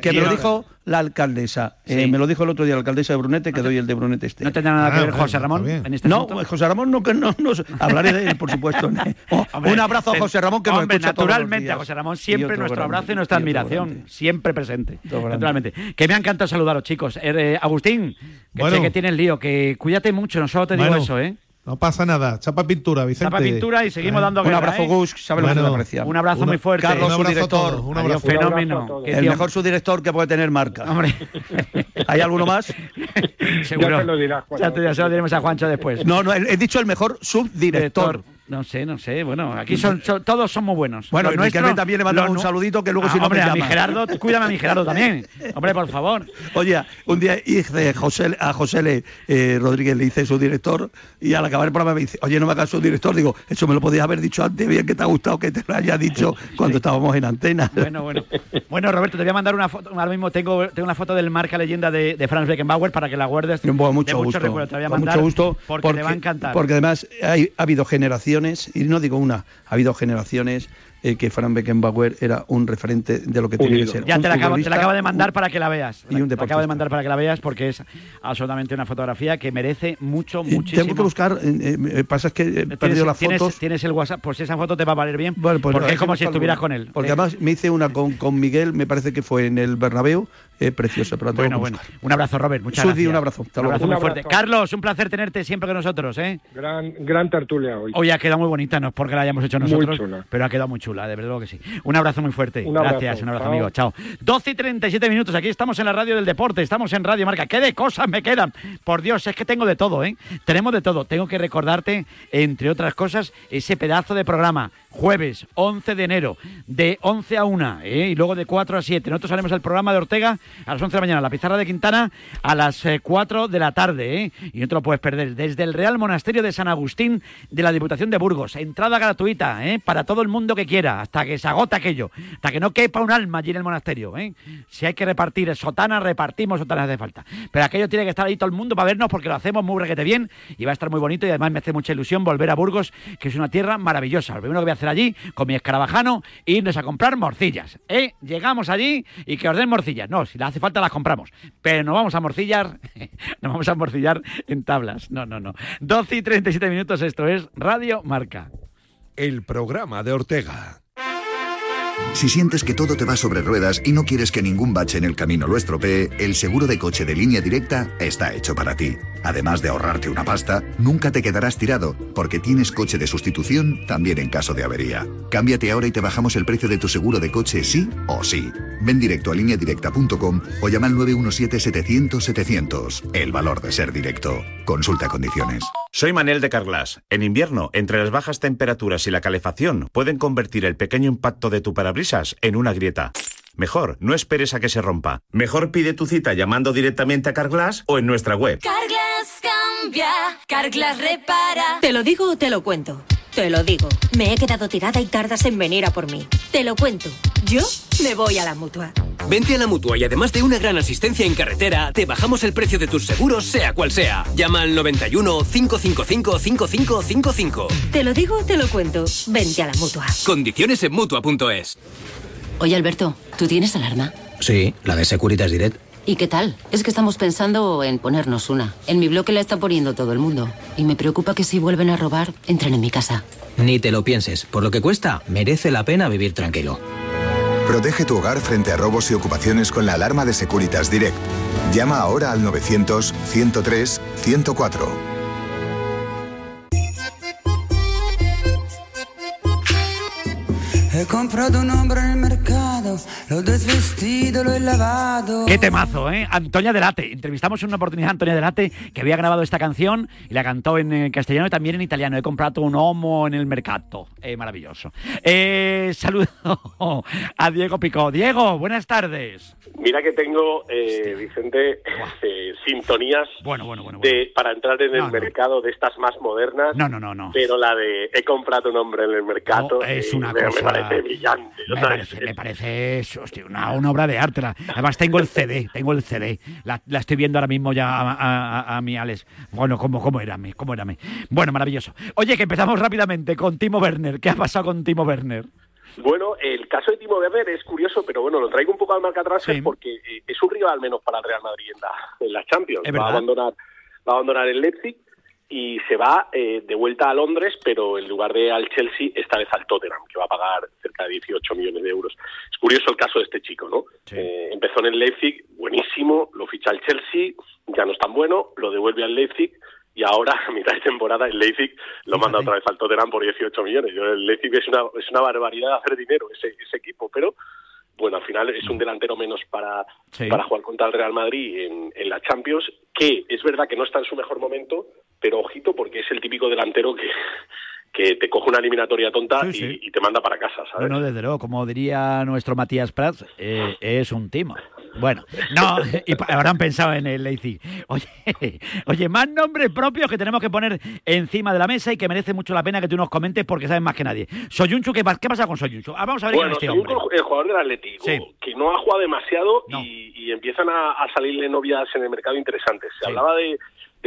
que me lo dijo la alcaldesa. Eh, me lo dijo el otro día la alcaldesa de Brunete que doy el de Brunete este. ¿No tendrá nada que ah, ver José Ramón en este No, José Ramón no, que no, no, [LAUGHS] hablaré de él, por supuesto. [LAUGHS] Oh, un abrazo a José Ramón que hombre, escucha naturalmente a José Ramón siempre nuestro abrazo y nuestra admiración, siempre presente. Naturalmente. Que me ha encantado saludaros, chicos. Eh, Agustín, que sé que tienes lío, que cuídate mucho, no solo te digo eso, ¿eh? No pasa nada. Chapa pintura, Vicente. Chapa pintura y seguimos dando Un abrazo, ¿eh? Gus, sabe lo que te aprecia. Un abrazo muy fuerte. Carlos, un abrazo su director. A todos, un abrazo. fenómeno. El mejor subdirector que puede tener marca. Hombre. [LAUGHS] ¿Hay alguno más? [LAUGHS] Seguro. Ya te lo dirás, Juan. Ya, te, ya se lo diremos a Juancho después. No, no, he dicho el mejor subdirector. No sé, no sé. Bueno, aquí son, todos son muy buenos. Bueno, Los nuestros- también le mandamos un saludito que luego Ah, si no hombre, me a mi. Gerardo, cuídame a mi Gerardo también. Hombre, por favor. Oye, un día hice José, a José Le, eh, Rodríguez le hice su director y al acabar el programa me dice, oye, no me hagas su director. Digo, eso me lo podías haber dicho antes, bien que te ha gustado que te lo haya dicho [LAUGHS] cuando estábamos en antena. Bueno, bueno. Bueno, Roberto, te voy a mandar una foto. Ahora mismo tengo, tengo una foto del marca leyenda de, de Franz Beckenbauer para que la guardes. Bueno, mucho de gusto. recuerdos. Te voy a mandar mucho gusto. porque, te va a encantar. Porque además hay- ha habido generaciones, y no digo una, ha habido generaciones eh, que Frank Beckenbauer era un referente de lo que tiene que ser. Ya te la, acabo, te la acabo de mandar un- para que la veas. y un te la acabo de mandar para que la veas porque es absolutamente una fotografía que merece mucho, Eh, muchísimo. Tengo que buscar, eh, eh, pasa es que he perdido las tienes, fotos. tienes el WhatsApp, pues esa foto te va a valer bien. Bueno, pues porque no, es como si estuvieras con él. Porque Eh, además me hice una con, con Miguel, me parece que fue en el Bernabéu, eh, preciosa, pero la tengo Bueno, que bueno. buscar. Un abrazo, Robert. Muchas Susi, gracias. un abrazo. Hasta Un luego. abrazo Un muy abrazo. fuerte. Carlos, un placer tenerte siempre con nosotros, ¿eh? Gran, gran tertulia hoy. Hoy ha quedado muy bonita, no es porque la hayamos hecho Muy nosotros, chula. pero ha quedado muy chula, de verdad que sí. Un abrazo muy fuerte. Un abrazo. Gracias, un abrazo, Chao. amigo. Chao. 12 y 37 minutos, aquí estamos en la radio del deporte, estamos en Radio Marca. ¿Qué de cosas me quedan? Por Dios, es que tengo de todo, ¿eh? Tenemos de todo. Tengo que recordarte, entre otras cosas, ese pedazo de programa. Jueves 11 de enero, de 11 a 1, ¿eh? y luego de 4 a 7. Nosotros haremos el programa de Ortega a las 11 de la mañana, la pizarra de Quintana a las eh, 4 de la tarde, ¿eh? y no te lo puedes perder. Desde el Real Monasterio de San Agustín de la Diputación de Burgos. Entrada gratuita, ¿eh? para todo el mundo que quiera, hasta que se agote aquello, hasta que no quepa un alma allí en el monasterio. ¿eh? Si hay que repartir sotanas, repartimos sotanas de falta. Pero aquello tiene que estar ahí todo el mundo para vernos porque lo hacemos muy requete bien y va a estar muy bonito y además me hace mucha ilusión volver a Burgos, que es una tierra maravillosa. Lo primero que voy a hacer allí, con mi escarabajano, irnos a comprar morcillas. ¿eh? Llegamos allí y que os den morcillas. No, si le hace falta las compramos. Pero no vamos a morcillar, [LAUGHS] no vamos a morcillar en tablas. No, no, no. 12 y 37 minutos, esto es Radio Marca. El programa de Ortega. Si sientes que todo te va sobre ruedas y no quieres que ningún bache en el camino lo estropee, el seguro de coche de línea directa está hecho para ti. Además de ahorrarte una pasta, nunca te quedarás tirado, porque tienes coche de sustitución también en caso de avería. Cámbiate ahora y te bajamos el precio de tu seguro de coche sí o sí. Ven directo a lineadirecta.com o llama al 917-700-700. El valor de ser directo. Consulta condiciones. Soy Manel de Carglass. En invierno, entre las bajas temperaturas y la calefacción, pueden convertir el pequeño impacto de tu parabrisas en una grieta. Mejor, no esperes a que se rompa. Mejor pide tu cita llamando directamente a Carglass o en nuestra web. Carglass cambia, Carglass repara. ¿Te lo digo o te lo cuento? Te lo digo. Me he quedado tirada y tardas en venir a por mí. Te lo cuento. Yo me voy a la mutua. Vente a la mutua y además de una gran asistencia en carretera, te bajamos el precio de tus seguros, sea cual sea. Llama al 91 555 5555. Te lo digo o te lo cuento. Vente a la mutua. Condiciones en mutua.es. Oye, Alberto, ¿tú tienes alarma? Sí, la de Securitas Direct. ¿Y qué tal? Es que estamos pensando en ponernos una. En mi bloque la está poniendo todo el mundo. Y me preocupa que si vuelven a robar, entren en mi casa. Ni te lo pienses. Por lo que cuesta, merece la pena vivir tranquilo. Protege tu hogar frente a robos y ocupaciones con la alarma de Securitas Direct. Llama ahora al 900-103-104. He comprado un hombre en el mercado, lo desvestido, lo he lavado. Qué temazo, ¿eh? Antonia Delate. Entrevistamos en una oportunidad a Antonia Delate que había grabado esta canción y la cantó en eh, castellano y también en italiano. He comprado un homo en el mercado. Eh, maravilloso. Eh, [LAUGHS] saludo a Diego Picó. Diego, buenas tardes. Mira que tengo, eh, Vicente, eh, sintonías de, para entrar en el No, mercado de estas más modernas. No, no, no, no. Pero la de he comprado un hombre en el mercado No, es una me, me cosa- parece brillante. me parece hostia, una, una obra de arte. Además, tengo el CD, tengo el CD. La, la estoy viendo ahora mismo ya a, a- a- a mi Alex. Bueno, ¿cómo, cómo era? ¿Cómo era? Bueno, maravilloso. Oye, que empezamos rápidamente con Timo Werner. ¿Qué ha pasado con Timo Werner? Bueno, el caso de Timo Werner es curioso, pero bueno, lo traigo un poco al marca atrás porque eh, es un rival menos para el Real Madrid en la, en la Champions. Va a abandonar, va a abandonar el Leipzig y se va eh, de vuelta a Londres, pero en lugar de al Chelsea, esta vez al Tottenham, que va a pagar cerca de 18 millones de euros. Curioso el caso de este chico, ¿no? Eh, empezó en el Leipzig, buenísimo, lo ficha al Chelsea, ya no es tan bueno, lo devuelve al Leipzig y ahora [LAUGHS] a mitad de temporada el Leipzig lo manda otra vez al Tottenham por 18 millones. Yo, el Leipzig es una, es una barbaridad hacer dinero ese, ese equipo, pero bueno, al final es un delantero menos para, para jugar contra el Real Madrid en, en la Champions, que es verdad que no está en su mejor momento, pero ojito porque es el típico delantero que, que te coge una eliminatoria tonta Y, te manda para casa, ¿sabes? Bueno, desde luego, como diría nuestro Matías Prats, eh, es un timo. Bueno, no, y habrán pensado en el Leipzig. Oye, oye, más nombres propios que tenemos que poner encima de la mesa y que merece mucho la pena que tú nos comentes porque sabes más que nadie. Soyunchu, ¿qué, qué pasa con Soyunchu? Ah, vamos a ver bueno, este hombre. el jugador del Atlético, que no ha jugado demasiado y, empiezan a, salirle novias en el mercado interesantes. Se hablaba de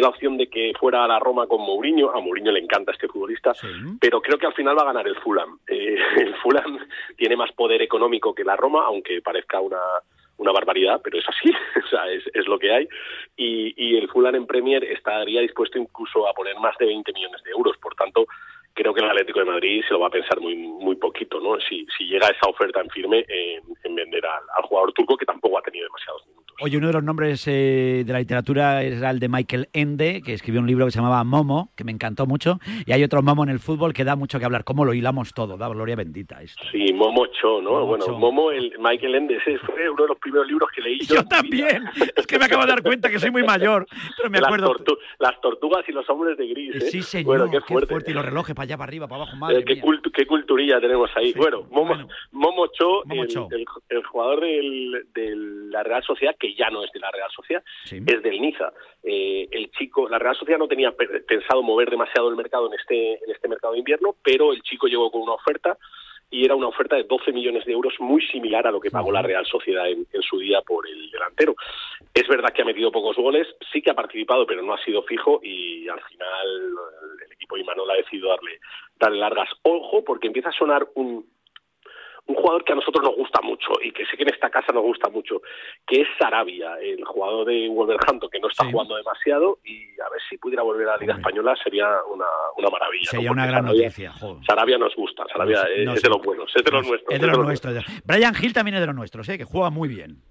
la opción de que fuera a la Roma con Mourinho. A Mourinho le encanta este futbolista, pero creo que al final va a ganar el Fulham. Eh, [LAUGHS] el Fulham tiene más poder económico que la Roma, aunque parezca una, una barbaridad, pero es así, [LAUGHS] o sea, es, es lo que hay. Y, y el Fulham en Premier estaría dispuesto incluso a poner más de 20 millones de euros. Por tanto, creo que el Atlético de Madrid se lo va a pensar muy muy poquito, ¿no? Si, si llega esa oferta en firme en, vender al, jugador turco que tampoco ha tenido demasiados minutos. Oye, uno de los nombres eh, de la literatura era el de Michael Ende, que escribió un libro que se llamaba Momo, que me encantó mucho, y hay otro Momo en el fútbol que da mucho que hablar, cómo lo hilamos todo, da gloria bendita esto. Sí, Momo Cho, ¿no? bueno, Momo, el Michael Ende, ese fue uno de los primeros libros que leí [LAUGHS] yo. Yo también, es que me acabo de dar cuenta que soy muy mayor, pero me acuerdo. Las, tortugas y los hombres de gris, ¿eh? Sí, señor, qué, fuerte. y los relojes para allá, para arriba, para abajo, madre eh, qué, qué, culturilla tenemos ahí. bueno, Momo, Cho, el, jugador de la Real Sociedad, que ya no es de la Real Sociedad, es del Niza. Eh, el chico, la Real Sociedad no tenía pensado mover demasiado el mercado en este, en este mercado de invierno, pero el chico llegó con una oferta y era una oferta de 12 millones de euros muy similar a lo que pagó la Real Sociedad en, su día por el delantero. Es verdad que ha metido pocos goles, sí que ha participado, pero no ha sido fijo y al final el equipo Imanol ha decidido darle darle largas. Ojo, porque empieza a sonar un, un jugador que a nosotros nos gusta mucho y que sé que en esta casa nos gusta mucho, que es Sarabia, el jugador de Wolverhampton que no está jugando demasiado y a ver si pudiera volver a la Liga Española sería una, una maravilla. Sería una gran noticia. Sarabia nos gusta, Sarabia es, de los buenos, es de los nuestros. Es de los, nuestros. Brian Hill también es de los nuestros, ¿eh? que juega muy bien.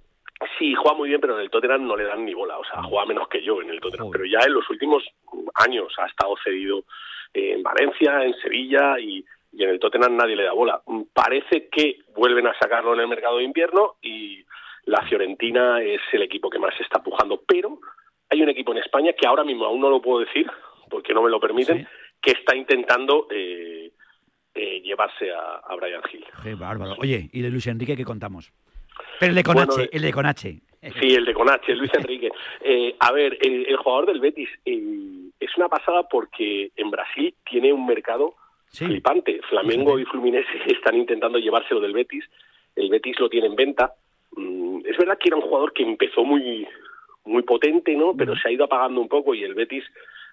Sí, juega muy bien, pero en el Tottenham no le dan ni bola, o sea, juega menos que yo en el Tottenham, pero ya en los últimos años ha estado cedido en Valencia, en Sevilla y, en el Tottenham nadie le da bola. Parece que vuelven a sacarlo en el mercado de invierno y la Fiorentina es el equipo que más está pujando, pero hay un equipo en España que ahora mismo aún no lo puedo decir porque no me lo permiten, que está intentando eh, eh, llevarse a, Brian Hill. Qué bárbaro. Oye, ¿y de Luis Enrique qué contamos? Pero el de Conache, el de Conache. Sí, el de Conache, Luis Enrique. [LAUGHS] Eh, a ver, el, jugador del Betis es una pasada porque en Brasil tiene un mercado flipante. Flamengo y Fluminense [LAUGHS] están intentando llevárselo del Betis. El Betis lo tiene en venta. Mm, es verdad que era un jugador que empezó muy muy potente, ¿no? Pero se ha ido apagando un poco y el Betis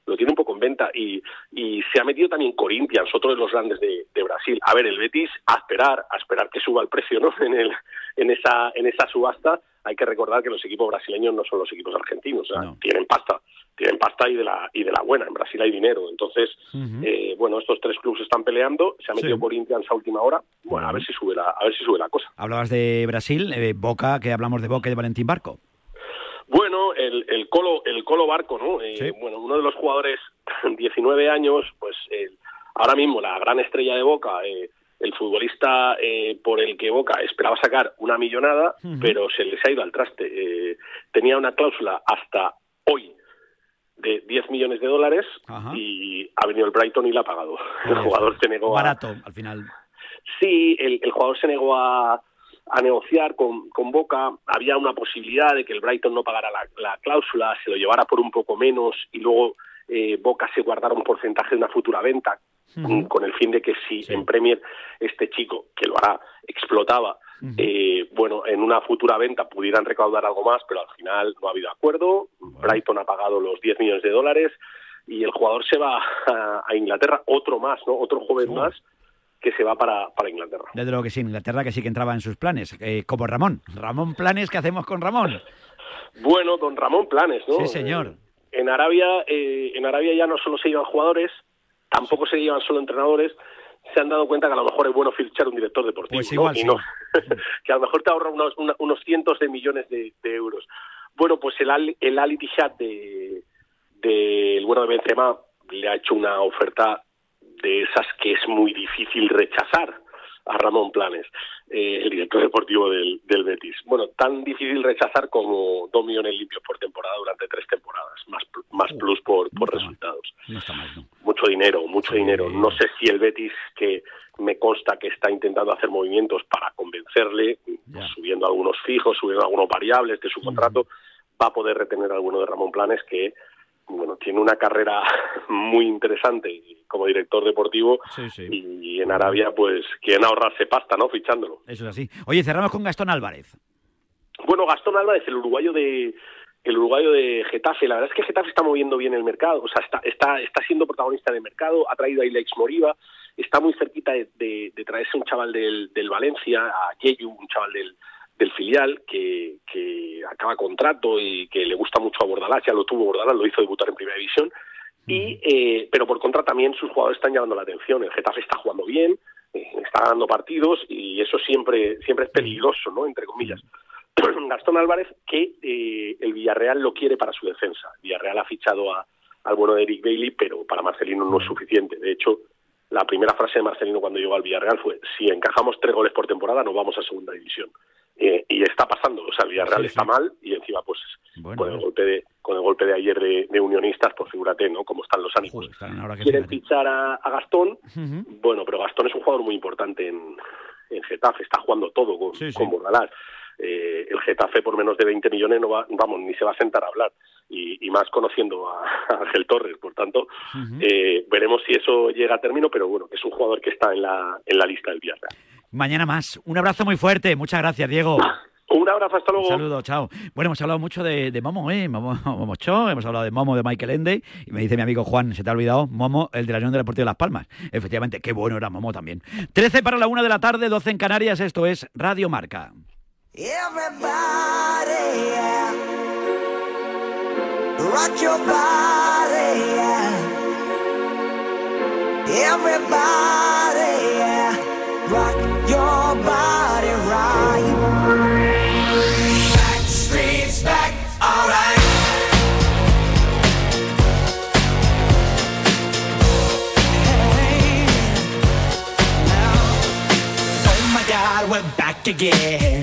lo tiene un poco en venta y, y se ha metido también Corinthians, otro de los grandes de, de, Brasil. A ver, el Betis a esperar, a esperar que suba el precio, ¿no? [LAUGHS] En el en esa en esa subasta hay que recordar que los equipos brasileños no son los equipos argentinos, o sea, tienen pasta, tienen pasta y de la y de la buena. En Brasil hay dinero, entonces, eh, bueno, estos tres clubes están peleando. Se ha metido por Corinthians a última hora. Bueno, a ver si sube la, a ver si sube la cosa. Hablabas de Brasil, eh, Boca, que hablamos de Boca y de Valentín Barco. Bueno, el, el Colo el Colo Barco, ¿no? Eh, bueno, uno de los jugadores, [LAUGHS] 19 años, pues ahora mismo la gran estrella de Boca. Eh, el futbolista eh, por el que Boca esperaba sacar una millonada, pero se les ha ido al traste. Eh, tenía una cláusula hasta hoy de 10 millones de dólares y ha venido el Brighton y la ha pagado. el jugador se negó Barato, al final. Sí, el, jugador se negó a, a negociar con, con, Boca. Había una posibilidad de que el Brighton no pagara la, la cláusula, se lo llevara por un poco menos y luego eh, Boca se guardara un porcentaje de una futura venta, con, el fin de que si en Premier este chico, que lo hará, explotaba, eh, bueno, en una futura venta pudieran recaudar algo más, pero al final no ha habido acuerdo. Brighton ha pagado los 10 millones de dólares y el jugador se va a, Inglaterra, otro más, ¿no? Otro joven más que se va para, para Inglaterra. Desde luego que sí, Inglaterra que sí que entraba en sus planes, eh, como Ramón. Ramón Planes, ¿qué hacemos con Ramón? Bueno, don Ramón Planes, ¿no? Sí, señor. en Arabia, eh, en Arabia ya no solo se llevan jugadores, tampoco se llevan solo entrenadores, se han dado cuenta que a lo mejor es bueno fichar un director deportivo. Pues igual, [LAUGHS] que a lo mejor te ahorra unos, unos cientos de millones de, euros. Bueno, pues el, el Ali de, del bueno de Benzema le ha hecho una oferta de esas que es muy difícil rechazar a Ramón Planes, eh, el director deportivo del, del, Betis. Bueno, tan difícil rechazar como dos millones limpios por temporada durante tres temporadas, más, más plus por, por resultados. Mucho dinero, mucho dinero. No sé si el Betis, que me consta que está intentando hacer movimientos para convencerle, subiendo algunos fijos, subiendo algunos variables de su contrato, va a poder retener a alguno de Ramón Planes que bueno, tiene una carrera [LAUGHS] muy interesante como director deportivo y en Arabia pues quieren ahorrarse pasta, ¿no? Fichándolo. Eso es así. Oye, cerramos con Gastón Álvarez. Bueno, Gastón Álvarez, el uruguayo de el uruguayo de Getafe, la verdad es que Getafe está moviendo bien el mercado, o sea, está está está siendo protagonista del mercado, ha traído a Ilex Moriva, está muy cerquita de, de, traerse un chaval del, del Valencia, a Yeyu, un chaval del del filial que, que acaba contrato y que le gusta mucho a Bordalás, ya lo tuvo Bordalás, lo hizo debutar en primera división, y, eh, pero por contra también sus jugadores están llamando la atención, el Getafe está jugando bien, eh, está ganando partidos y eso siempre, siempre es peligroso, ¿no? Entre comillas. [CLEARS THROAT] Gastón Álvarez, que eh, el Villarreal lo quiere para su defensa. Villarreal ha fichado a, al bueno de Eric Bailey, pero para Marcelino no es suficiente. De hecho, la primera frase de Marcelino cuando llegó al Villarreal fue: si encajamos tres goles por temporada, nos vamos a segunda división. Eh, y está pasando, o sea, el Villarreal está mal y encima pues con el golpe de con el golpe de ayer de, Unionistas, pues figúrate, ¿no? Cómo están los ánimos. Quieren fichar a, Gastón, bueno, pero Gastón es un jugador muy importante en, en Getafe, está jugando todo con, con Bordalás. Eh, el Getafe por menos de 20 millones no va, vamos, ni se va a sentar a hablar. Y, más conociendo [LAUGHS] a, Ángel Torres, por tanto, eh, veremos si eso llega a término, pero bueno, es un jugador que está en la, en la lista del Villarreal. Mañana más. Un abrazo muy fuerte. Muchas gracias, Diego. Un abrazo, hasta luego. Un saludo, chao. Bueno, hemos hablado mucho de, Momo, ¿eh? Momo, [LAUGHS] Momo Cho, hemos hablado de Momo de Michael Ende, y me dice mi amigo Juan, se te ha olvidado, Momo, el de la Unión de Deportiva de Las Palmas. Efectivamente, qué bueno era Momo también. 13 para la una de la tarde, 12 en Canarias, esto es Radio Marca. Everybody rock your body, Everybody, rock your body right. Back streets back, alright. Oh my God, we're back again.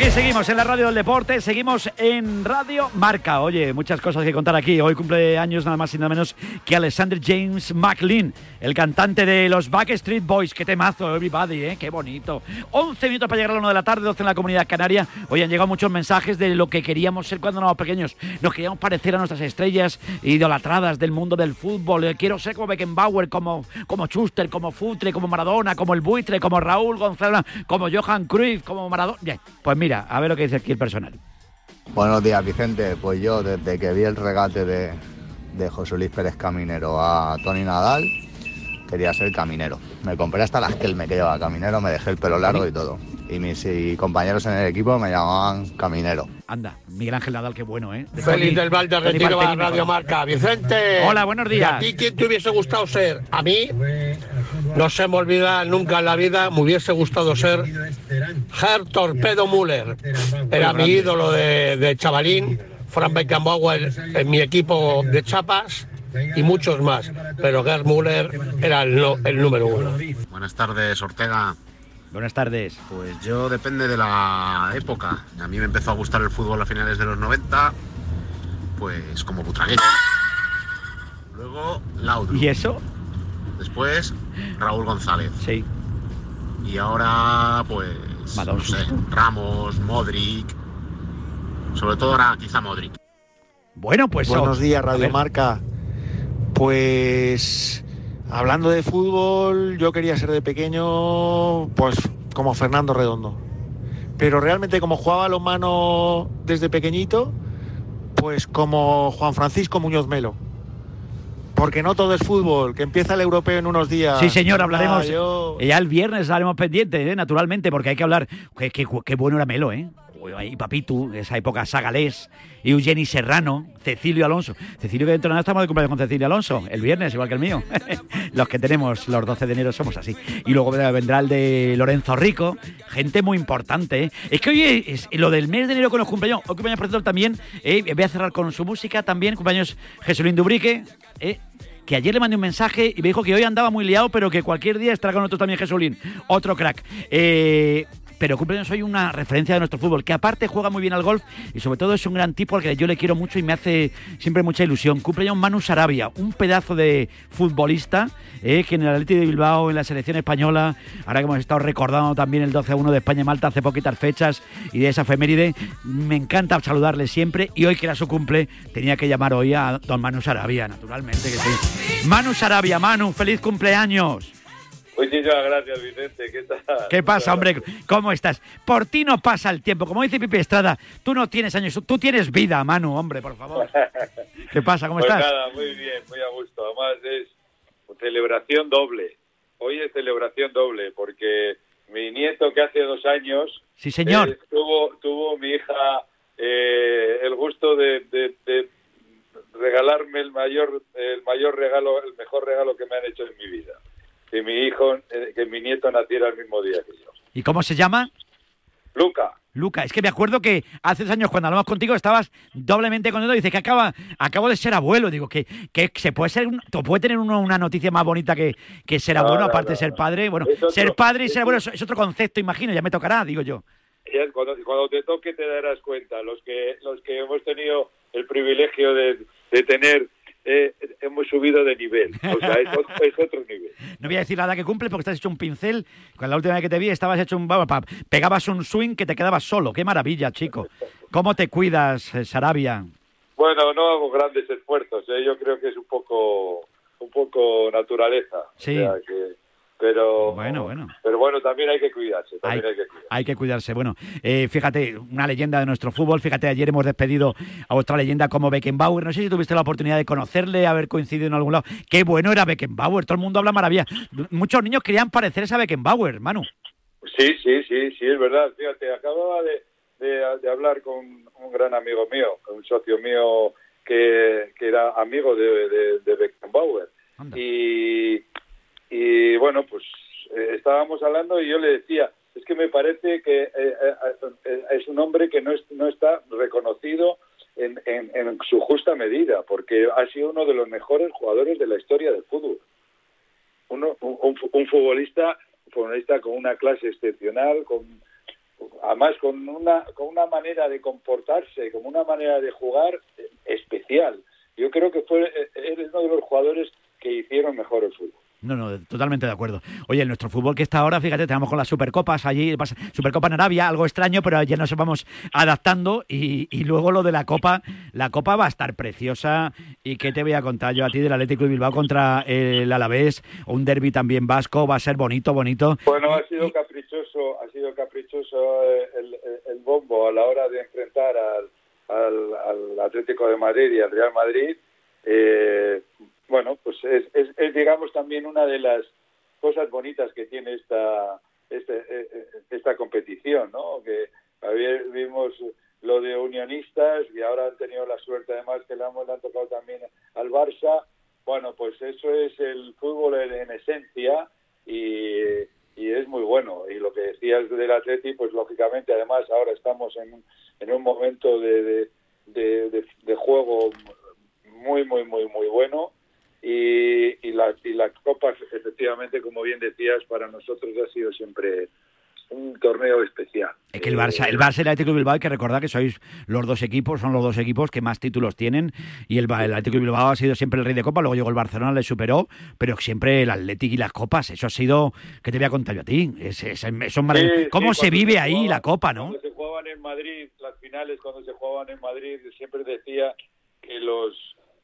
aquí. Seguimos en la radio del deporte, seguimos en Radio Marca. Oye, muchas cosas que contar aquí. Hoy cumple años nada más y nada menos que Alexander James McLean, el cantante de los Backstreet Boys. Qué temazo, everybody, ¿eh? Qué bonito. 11 minutos para llegar a la 1 de la tarde, 12 en la comunidad canaria. Hoy han llegado muchos mensajes de lo que queríamos ser cuando éramos pequeños. Nos queríamos parecer a nuestras estrellas idolatradas del mundo del fútbol. Eh, quiero ser como Beckenbauer, como, como Schuster, como Futre, como Maradona, como el Buitre, como Raúl González, como Johan Cruyff, como Maradona. Pues mira, a ver lo que dice aquí el personal. Buenos días, Vicente. Pues yo, desde que vi el regate de, de José Luis Pérez Caminero a Tony Nadal, quería ser caminero. Me compré hasta las que él me quedaba caminero, me dejé el pelo largo y todo. Y mis compañeros en el equipo me llamaban caminero. Anda, Miguel Ángel Nadal, qué bueno, ¿eh? Feliz del Val de Retiro a Radio Marca. Vicente. Hola, buenos días. ¿A ti quién te hubiese gustado ser? A mí, no se me olvida nunca en la vida, me hubiese gustado ser Herr Torpedo Müller. Era mi ídolo de, de chavalín. Frank Beckenbauer en mi equipo de chapas y muchos más. Pero Gerd Müller era el, no- el número uno. Buenas tardes, Ortega. Buenas tardes. Pues yo depende de la época. A mí me empezó a gustar el fútbol a finales de los 90, pues como Butragueño. Luego Laudrup. ¿Y eso? Después Raúl González. Sí. Y ahora, pues, no sé. Ramos, Modric. Sobre todo ahora quizá Modric. Bueno, pues... Buenos oh, días, a Radio. Marca. Pues Hablando de fútbol, yo quería ser de pequeño, pues como Fernando Redondo. Pero realmente como jugaba los manos desde pequeñito, pues como Juan Francisco Muñoz Melo. Porque no todo es fútbol, que empieza el europeo en unos días. Sí, señor, hablaremos. Ya el viernes haremos pendientes, ¿eh? naturalmente, porque hay que hablar. Qué, qué bueno era Melo, ¿eh? Y Papitu, esa época Sagalés, Eugeni Serrano, Cecilio Alonso. Cecilio que dentro de nada estamos de cumpleaños con Cecilio Alonso, el viernes, igual que el mío. [LAUGHS] los que tenemos los 12 de enero somos así. Y luego vendrá el de Lorenzo Rico, gente muy importante. ¿eh? Es que hoy es, lo del mes de enero con los cumpleaños, hoy cumpleaños por también, eh, voy a cerrar con su música también, cumpleaños Jesulín Dubrique, eh, que ayer le mandé un mensaje y me dijo que hoy andaba muy liado, pero que cualquier día estará con nosotros también Jesulín, otro crack. Eh, pero cumpleaños hoy una referencia de nuestro fútbol, que aparte juega muy bien al golf y sobre todo es un gran tipo al que yo le quiero mucho y me hace siempre mucha ilusión. Cumpleaños Manu Sarabia, un pedazo de futbolista eh, que en el Atlético de Bilbao, en la selección española, ahora que hemos estado recordando también el 12-1 de España y Malta hace poquitas fechas y de esa efeméride, me encanta saludarle siempre y hoy que era su cumple tenía que llamar hoy a don Manu Sarabia, naturalmente que sí. Manu Sarabia, Manu, feliz cumpleaños. Muchísimas gracias, Vicente. ¿Qué tal? ¿Qué pasa, hombre? ¿Cómo estás? Por ti no pasa el tiempo. Como dice Pipe Estrada, tú no tienes años, tú tienes vida, Manu, hombre, por favor. [LAUGHS] ¿Qué pasa? ¿Cómo pues estás? nada, muy bien, muy a gusto. Además es celebración doble. Hoy es celebración doble porque mi nieto que hace dos años sí señor eh, tuvo tuvo mi hija eh, el gusto de, de, regalarme el mayor el mayor regalo el mejor regalo que me han hecho en mi vida que mi hijo, eh, que mi nieto naciera el mismo día que yo. ¿Y cómo se llama? Luca. Luca, es que me acuerdo que hace dos años cuando hablamos contigo estabas doblemente contento. Dices que acaba, acabo de ser abuelo. Digo que, que se puede ser, puede tener uno una noticia más bonita que, que ser abuelo, aparte de ser padre. Bueno, ser padre y ser abuelo es, otro concepto, imagino, ya me tocará, digo yo. Cuando, cuando te toque te darás cuenta. Los que, los que hemos tenido el privilegio de, de tener eh, hemos subido de nivel. O sea, es otro, nivel. [LAUGHS] No voy a decir nada que cumple porque estás hecho un pincel. Cuando la última vez que te vi estabas hecho un... Pegabas un swing que te quedabas solo. ¡Qué maravilla, chico! ¿Cómo te cuidas, eh, Sarabia? Bueno, no hago grandes esfuerzos. ¿eh? Yo creo que es un poco un poco naturaleza. Sí. que pero bueno, bueno. Pero bueno, también hay que cuidarse. hay, que cuidarse. Bueno, eh, fíjate, una leyenda de nuestro fútbol. Fíjate, ayer hemos despedido a otra leyenda como Beckenbauer. No sé si tuviste la oportunidad de conocerle, haber coincidido en algún lado. Qué bueno era Beckenbauer. Todo el mundo habla maravilla. Muchos niños querían parecerse a Beckenbauer, Manu. Sí, sí, sí, sí, es verdad. Fíjate, acababa de, hablar con un gran amigo mío, un socio mío que, era amigo de, de Beckenbauer. Y y bueno, pues eh, estábamos hablando y yo le decía, es que me parece que eh, eh, es un hombre que no, no está reconocido en, en, su justa medida, porque ha sido uno de los mejores jugadores de la historia del fútbol. Uno, un, futbolista, futbolista con una clase excepcional, con además con una, con una manera de comportarse, con una manera de jugar especial. Yo creo que fue uno de los jugadores que hicieron mejor el fútbol. No, no, totalmente de acuerdo. Oye, en nuestro fútbol que está ahora, fíjate, tenemos con las Supercopas allí, Supercopa en Arabia, algo extraño, pero ya nos vamos adaptando y, luego lo de la Copa, la Copa va a estar preciosa y qué te voy a contar yo a ti del Atlético de Bilbao contra el Alavés, un derby también vasco, va a ser bonito, bonito. Bueno, ha sido caprichoso, ha sido caprichoso eh, el, bombo a la hora de enfrentar al, al Atlético de Madrid y al Real Madrid. Eh, bueno, pues es, es, digamos también una de las cosas bonitas que tiene esta este, eh, eh, esta competición, ¿no? Que vimos lo de unionistas y ahora han tenido la suerte además que le, han, le han tocado también al Barça. Bueno, pues eso es el fútbol en, esencia y, y, es muy bueno. Y lo que decías del Atleti, pues lógicamente además ahora estamos en, en un momento de, de, de juego muy, muy, muy, muy bueno y, y, la, y la Copa, efectivamente, como bien decías, para nosotros ha sido siempre un torneo especial. Es que el Barça, el Barça y el Atlético de Bilbao hay que recordar que sois los dos equipos, son los dos equipos que más títulos tienen y el, el Atlético de Bilbao ha sido siempre el rey de copa, luego llegó el Barcelona, le superó, pero siempre el Atlético y las copas, eso ha sido, ¿qué te voy a contar yo a ti? Es, es, ¿Cómo se vive ahí la copa, no? Cuando se jugaban en Madrid, las finales cuando se jugaban en Madrid, siempre decía que los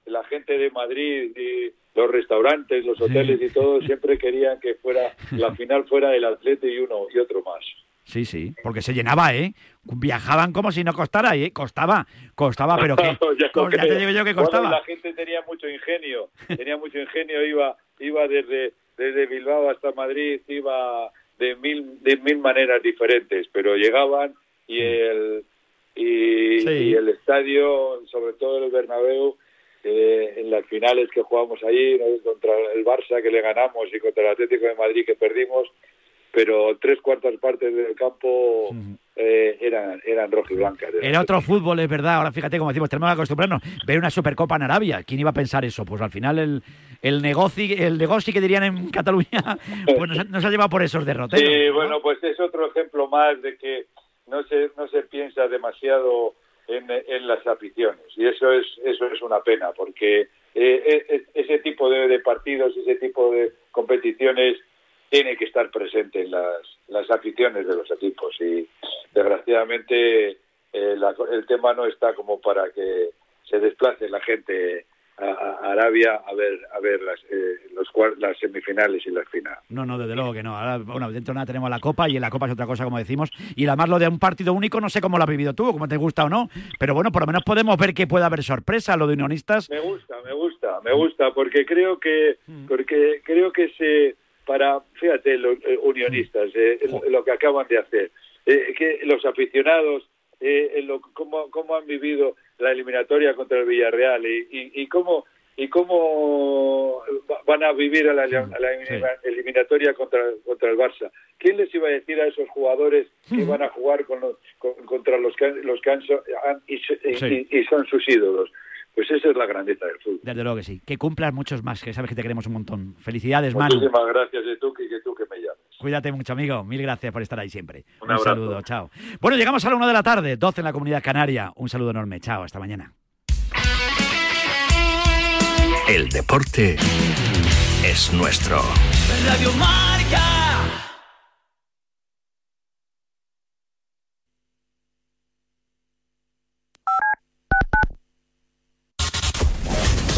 la gente de Madrid y los restaurantes, los hoteles y todo [LAUGHS] siempre querían que fuera la final fuera el atleta y uno y otro más. Sí, sí, porque se llenaba, ¿eh? Viajaban como si no costara, ¿eh? Costaba, costaba, pero [LAUGHS] que, ya, te digo yo que costaba. la gente tenía mucho ingenio, tenía mucho ingenio, iba iba desde desde Bilbao hasta Madrid, iba de mil de mil maneras diferentes, pero llegaban y el y, el estadio, sobre todo el Bernabéu, eh, en las finales que jugamos allí, contra el Barça que le ganamos y contra el Atlético de Madrid que perdimos, pero tres cuartas partes del campo eh, eran, eran rojo y blancas. Era otro fútbol, es verdad. Ahora fíjate, como decimos, tenemos que acostumbrarnos ver una Supercopa en Arabia. ¿Quién iba a pensar eso? Pues al final el, el negocio, el negocio que dirían en Cataluña, [LAUGHS] pues nos, ha llevado por esos derroteros. Sí, bueno, pues es otro ejemplo más de que no se, no se piensa demasiado en, las aficiones. Y eso es, eso es una pena, porque eh, ese tipo de, partidos, ese tipo de competiciones tiene que estar presente en las, las aficiones de los equipos y desgraciadamente eh, el tema no está como para que se desplace la gente a, Arabia a ver a ver las, eh, los, las semifinales y las finales. No, no, desde luego que no. Ahora, bueno, dentro de nada tenemos la Copa y en la Copa es otra cosa, como decimos. Y además lo de un partido único, no sé cómo lo has vivido tú, cómo te gusta o no. Pero bueno, por lo menos podemos ver que puede haber sorpresa lo de unionistas. Me gusta, me gusta, me gusta, porque creo que, mm. porque creo que se para, fíjate, los eh, unionistas, eh, lo que acaban de hacer, eh, que los aficionados, lo, cómo, cómo, han vivido la eliminatoria contra el Villarreal y, y, cómo y cómo van a vivir a la, eliminatoria contra, contra el Barça. ¿Quién les iba a decir a esos jugadores que van a jugar con contra los que, los que han, y, son sus ídolos? Pues esa es la grandeza del fútbol. Desde luego que sí. Que cumplas muchos más, que sabes que te queremos un montón. Felicidades, Manu. Muchísimas gracias de tú, que, tú que me llames. Cuídate mucho, amigo. Mil gracias por estar ahí siempre. Un, saludo, chao. Bueno, llegamos a la una de la tarde, 12 en la Comunidad Canaria. Un saludo enorme. Chao, hasta mañana. El deporte es nuestro. Radio Marca.